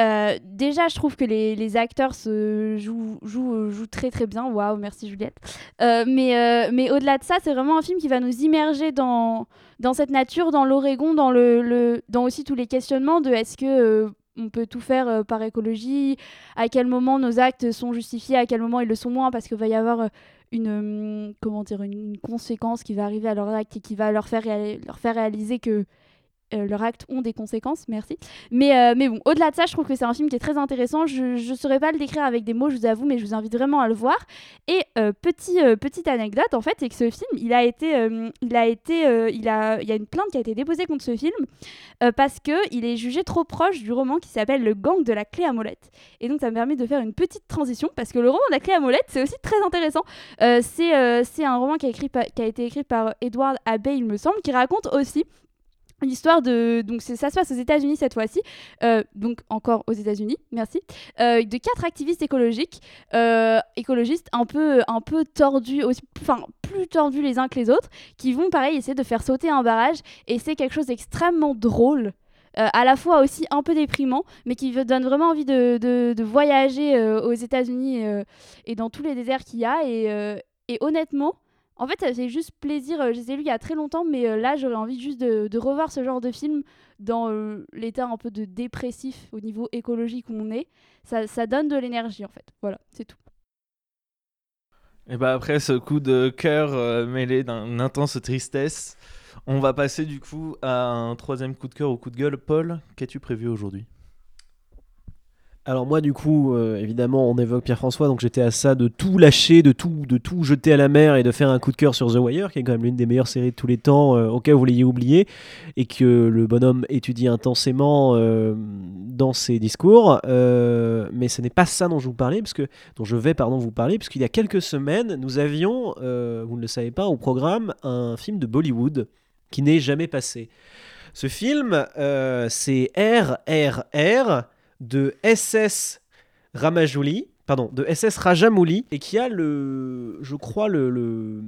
Euh, déjà, je trouve que les, acteurs se jouent, jouent, très très bien. Waouh, merci Juliette. Euh, mais euh, mais au-delà de ça, c'est vraiment un film qui va nous immerger dans, cette nature, dans l'Oregon, dans, aussi tous les questionnements de est-ce que euh, on peut tout faire euh, par écologie, à quel moment nos actes sont justifiés, à quel moment ils le sont moins, parce qu'il va y avoir euh, une, hum, comment dire, une, conséquence qui va arriver à leurs actes et qui va leur faire, leur faire réaliser que euh, leurs actes ont des conséquences, merci. Mais, euh, mais bon, au-delà de ça, je trouve que c'est un film qui est très intéressant. Je ne saurais pas le décrire avec des mots, je vous avoue, mais je vous invite vraiment à le voir. Et euh, petit, petite anecdote, en fait, c'est que ce film, il a été, il a été, il a, il y a une plainte qui a été déposée contre ce film parce que il est jugé trop proche du roman qui s'appelle Le Gang de la clé à molette. Et donc, ça me permet de faire une petite transition parce que le roman de la clé à molette, c'est aussi très intéressant. C'est, un roman qui a, écrit qui a été écrit par Edward Abbey, il me semble, qui raconte aussi l'histoire de donc ça se passe aux États-Unis cette fois-ci euh, donc encore aux États-Unis merci euh, de quatre activistes écologiques euh, écologistes un peu un peu tordus aussi enfin plus tordus les uns que les autres qui vont pareil essayer de faire sauter un barrage et c'est quelque chose d'extrêmement drôle à la fois aussi un peu déprimant, mais qui donne vraiment envie de, de- de voyager aux États-Unis et dans tous les déserts qu'il y a. Et, et honnêtement, en fait, ça fait juste plaisir. euh, Je les ai lus il y a très longtemps, mais euh, là, j'aurais envie juste de, revoir ce genre de film dans euh, l'état un peu de dépressif au niveau écologique où on est. Ça, donne de l'énergie, en fait. Voilà, c'est tout. Et bah après ce coup de cœur mêlé d'une intense tristesse, on va passer du coup à un troisième coup de cœur ou coup de gueule. Paul, qu'as-tu prévu aujourd'hui? Alors moi du coup, euh, évidemment, on évoque Pierre-François, donc j'étais à ça de tout lâcher, de tout, de tout jeter à la mer et de faire un coup de cœur sur The Wire, qui est quand même l'une des meilleures séries de tous les temps, euh, au vous l'ayez oublié, et que le bonhomme étudie intensément euh, dans ses discours. Euh, mais ce n'est pas ça dont je vous parlais, parce dont je vais pardon vous parler, puisqu'il y a quelques semaines, nous avions, vous ne le savez pas, au programme un film de Bollywood qui n'est jamais passé. Ce film, c'est RRR de SS Ramajouli, pardon, de SS Rajamouli, et qui a le, je crois, le,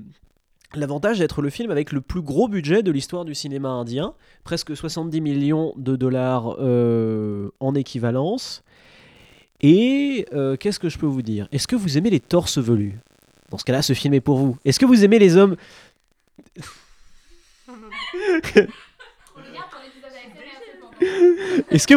l'avantage d'être le film avec le plus gros budget de l'histoire du cinéma indien, presque 70 millions de dollars euh, en équivalence. Et euh, qu'est-ce que je peux vous dire? Est-ce que vous aimez les torses velus? Dans ce cas-là, ce film est pour vous. Est-ce que vous aimez les hommes? Est-ce que,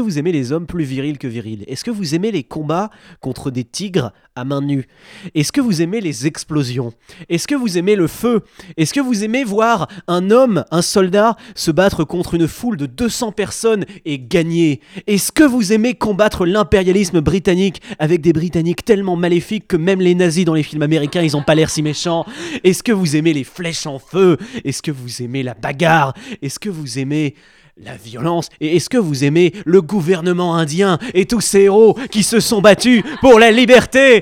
vous aimez les, hommes plus virils que virils? Est-ce que vous aimez les combats contre des tigres à main nue. Est-ce que vous aimez les explosions? Est-ce que vous aimez le feu? Est-ce que vous aimez voir un homme, un soldat, se battre contre une foule de 200 personnes et gagner? Est-ce que vous aimez combattre l'impérialisme britannique avec des Britanniques tellement maléfiques que même les nazis dans les films américains, ils ont pas l'air si méchants? Est-ce que vous aimez les flèches en feu? Est-ce que vous aimez la bagarre? Est-ce que vous aimez la violence? Et est-ce que vous aimez le gouvernement indien et tous ces héros qui se sont battus pour la liberté?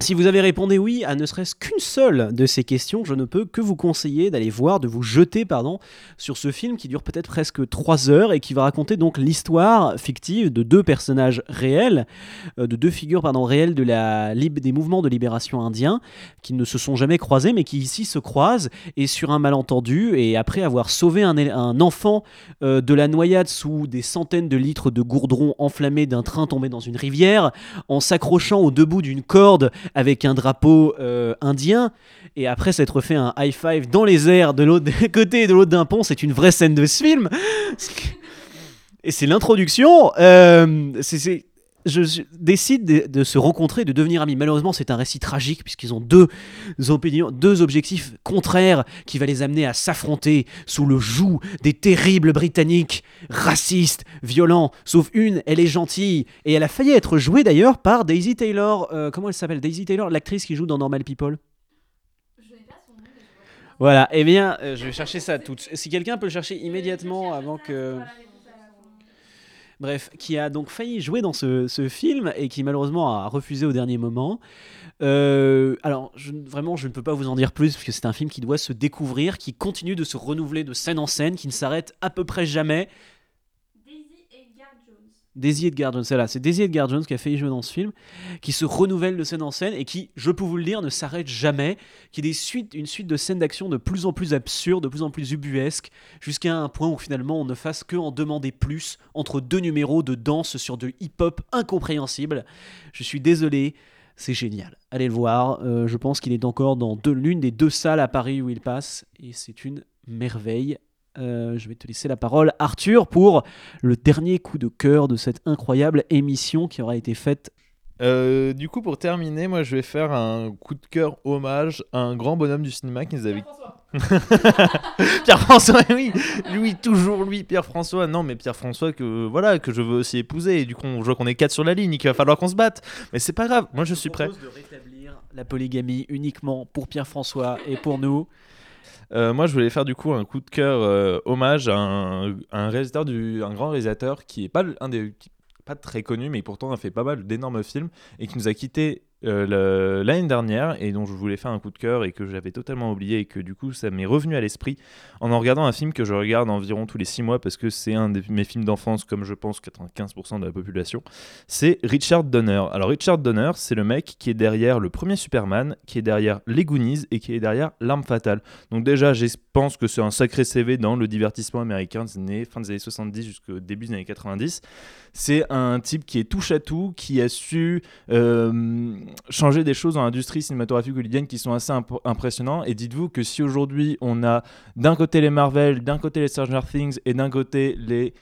si vous avez répondu oui à ne serait-ce qu'une seule de ces questions, je ne peux que vous conseiller d'aller voir, de vous jeter pardon, sur ce film qui dure peut-être presque 3 heures et qui va raconter donc l'histoire fictive de deux personnages réels, euh, de deux figures pardon, réelles de la, des mouvements de libération indiens qui ne se sont jamais croisés mais qui ici se croisent et sur un malentendu et après avoir sauvé un, enfant euh, de la noyade sous des centaines de litres de gourdron enflammés d'un train tombé dans une rivière, en s'accrochant au debout d'une corde avec un drapeau euh, indien, et après s'être fait un high five dans les airs de l'autre côté de l'autre d'un pont, c'est une vraie scène de ce film. Et c'est l'introduction. euh, je, décide de, de se rencontrer, de devenir amis. Malheureusement, c'est un récit tragique puisqu'ils ont deux opinions, deux objectifs contraires qui va les amener à s'affronter sous le joug des terribles Britanniques, racistes, violents. Sauf une, elle est gentille et elle a failli être jouée d'ailleurs par Daisy Taylor. euh, comment elle s'appelle? Daisy Taylor, l'actrice qui joue dans Normal People. Voilà, eh bien, euh, je vais chercher ça tout. Si quelqu'un peut le chercher immédiatement avant que. Bref, qui a donc failli jouer dans ce, film et qui malheureusement a refusé au dernier moment. Euh, alors, vraiment, je ne peux pas vous en dire plus parce que c'est un film qui doit se découvrir, qui continue de se renouveler de scène en scène, qui ne s'arrête à peu près jamais. Daisy Edgar Jones, c'est là, c'est Daisy Edgar Jones qui a failli jouer dans ce film, qui se renouvelle de scène en scène et qui, je peux vous le dire, ne s'arrête jamais, qui est une suite de scènes d'action de plus en plus absurdes, de plus en plus ubuesques, jusqu'à un point où finalement on ne fasse que en demander plus entre deux numéros de danse sur de hip-hop incompréhensible. Je suis désolé, c'est génial. Allez le voir, euh, je pense qu'il est encore dans l'une des deux salles à Paris où il passe, et c'est une merveille. Euh, je vais te laisser la parole, Arthur, pour le dernier coup de cœur de cette incroyable émission qui aura été faite. Euh, du coup, pour terminer, moi, je vais faire un coup de cœur hommage à un grand bonhomme du cinéma qui nous avait. Pierre-François, oui, lui, toujours lui, Pierre-François. Non, mais Pierre-François que voilà que je veux aussi épouser. Et du coup, on voit qu'on est quatre sur la ligne, qu'il va falloir qu'on se batte. Mais c'est pas grave. Moi, je suis prêt. de rétablir la polygamie uniquement pour Pierre-François et pour nous. Euh, moi, je voulais faire du coup un coup de cœur euh, hommage à un, réalisateur un grand réalisateur qui est pas un des pas très connu, mais pourtant a fait pas mal d'énormes films et qui nous a quitté euh, l'année dernière et dont je voulais faire un coup de cœur et que j'avais totalement oublié et que du coup ça m'est revenu à l'esprit en en regardant un film que je regarde environ tous les six mois parce que c'est un de mes films d'enfance comme je pense 95% de la population. C'est Richard Donner. Alors Richard Donner, c'est le mec qui est derrière le premier Superman, qui est derrière Les Goonies et qui est derrière L'arme fatale. Donc déjà, je pense que c'est un sacré CV dans le divertissement américain des années, fin des années 70 jusqu'au début des années 90. C'est un type qui est touche à tout, qui a su euh, changer des choses dans l'industrie cinématographique hollywoodienne qui sont assez imp- impressionnants. Et dites-vous que si aujourd'hui on a d'un côté les Marvel, d'un côté les Stranger Things et d'un côté les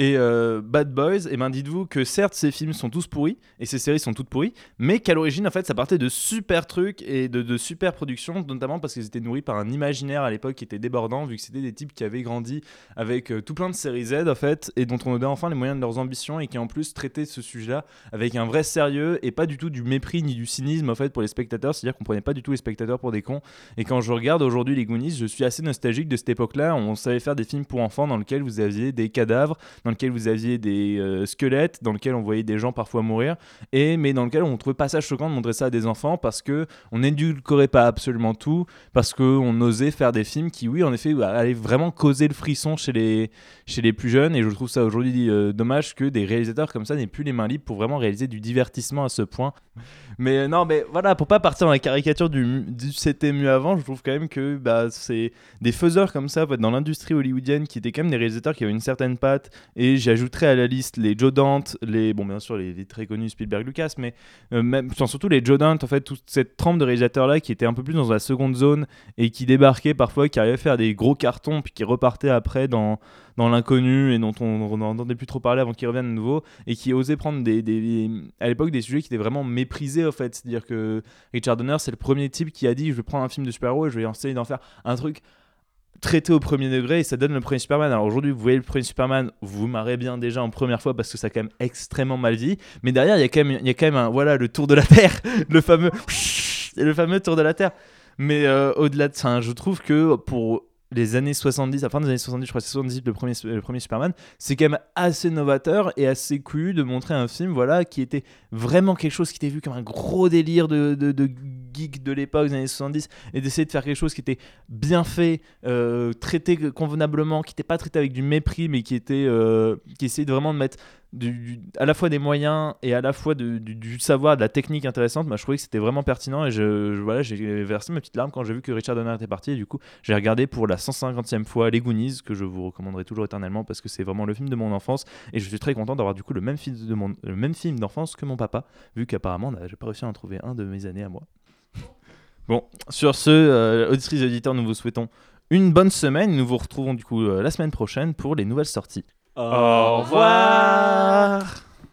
et euh, Bad Boys, et ben dites-vous que certes ces films sont tous pourris et ces séries sont toutes pourries, mais qu'à l'origine en fait ça partait de super trucs et de, super productions, notamment parce qu'ils étaient nourris par un imaginaire à l'époque qui était débordant, vu que c'était des types qui avaient grandi avec euh, tout plein de séries Z en fait, et dont on donnait enfin les moyens de leurs ambitions et qui en plus traitaient ce sujet-là avec un vrai sérieux et pas du tout du mépris ni du cynisme en fait pour les spectateurs, c'est-à-dire qu'on prenait pas du tout les spectateurs pour des cons. Et quand je regarde aujourd'hui les Goonies, je suis assez nostalgique de cette époque-là. On savait faire des films pour enfants dans lesquels vous aviez des cadavres, dans lesquels vous aviez des euh, squelettes, dans lesquels on voyait des gens parfois mourir, et mais dans lequel on trouvait pas ça choquant de montrer ça à des enfants parce que on n'édulcorait pas absolument tout, parce qu'on osait faire des films qui, oui, en effet, bah, allaient vraiment causer le frisson chez les, chez les plus jeunes. Et je trouve ça aujourd'hui euh, dommage que des réalisateurs comme ça n'aient plus les mains libres pour vraiment réaliser du divertissement à ce point. Mais euh, non, mais voilà, pour pas partir dans la caricature du, du c'était mieux avant, je trouve quand même que bah, c'est des faiseurs comme ça dans l'industrie hollywoodienne qui étaient quand même des réalisateurs qui avaient une certaine patte. Et j'ajouterais à la liste les Joe Dante, les, bon, bien sûr, les, très connus Spielberg Lucas, mais euh, même, surtout les Joe Dante, en fait, toute cette trempe de réalisateurs là qui étaient un peu plus dans la seconde zone et qui débarquaient parfois, qui arrivaient à faire des gros cartons, puis qui repartaient après dans, dans l'inconnu et dont on n'entendait plus trop parler avant qu'ils reviennent de nouveau et qui osaient prendre des- à l'époque des sujets qui étaient vraiment méprisés en fait. C'est-à-dire que Richard Donner, c'est le premier type qui a dit je vais prendre un film de super-héros et je vais essayer d'en faire un truc traité au premier degré et ça donne le premier Superman. Alors aujourd'hui, vous voyez le premier Superman, vous vous marrez bien déjà en première fois parce que ça a quand même extrêmement mal dit. Mais derrière, il y a quand même, il y a quand même un, voilà, le tour de la Terre, le fameux, le fameux tour de la Terre. Mais euh, au-delà de ça, je trouve que pour les années 70, à la fin des années 70, je crois que c'est 70 le premier, le premier Superman, c'est quand même assez novateur et assez couillu de montrer un film voilà, qui était vraiment quelque chose qui était vu comme un gros délire de, geek de l'époque des années 70 et d'essayer de faire quelque chose qui était bien fait, euh, traité convenablement, qui n'était pas traité avec du mépris, mais qui était euh, qui essayait vraiment de mettre à la fois des moyens et à la fois de- du, du savoir, de la technique intéressante. Bah, je trouvais que c'était vraiment pertinent et je, voilà, j'ai versé ma petite larme quand j'ai vu que Richard Donner était parti. Et du coup, j'ai regardé pour la 150e fois Les Goonies, que je vous recommanderai toujours éternellement parce que c'est vraiment le film de mon enfance. Et je suis très content d'avoir du coup le même film de mon, même film d'enfance que mon papa, vu qu'apparemment, j'ai pas réussi à en trouver un de mes années à moi. Bon, sur ce, euh, auditrices et auditeurs, nous vous souhaitons une bonne semaine. Nous vous retrouvons du coup euh, la semaine prochaine pour les nouvelles sorties. Au revoir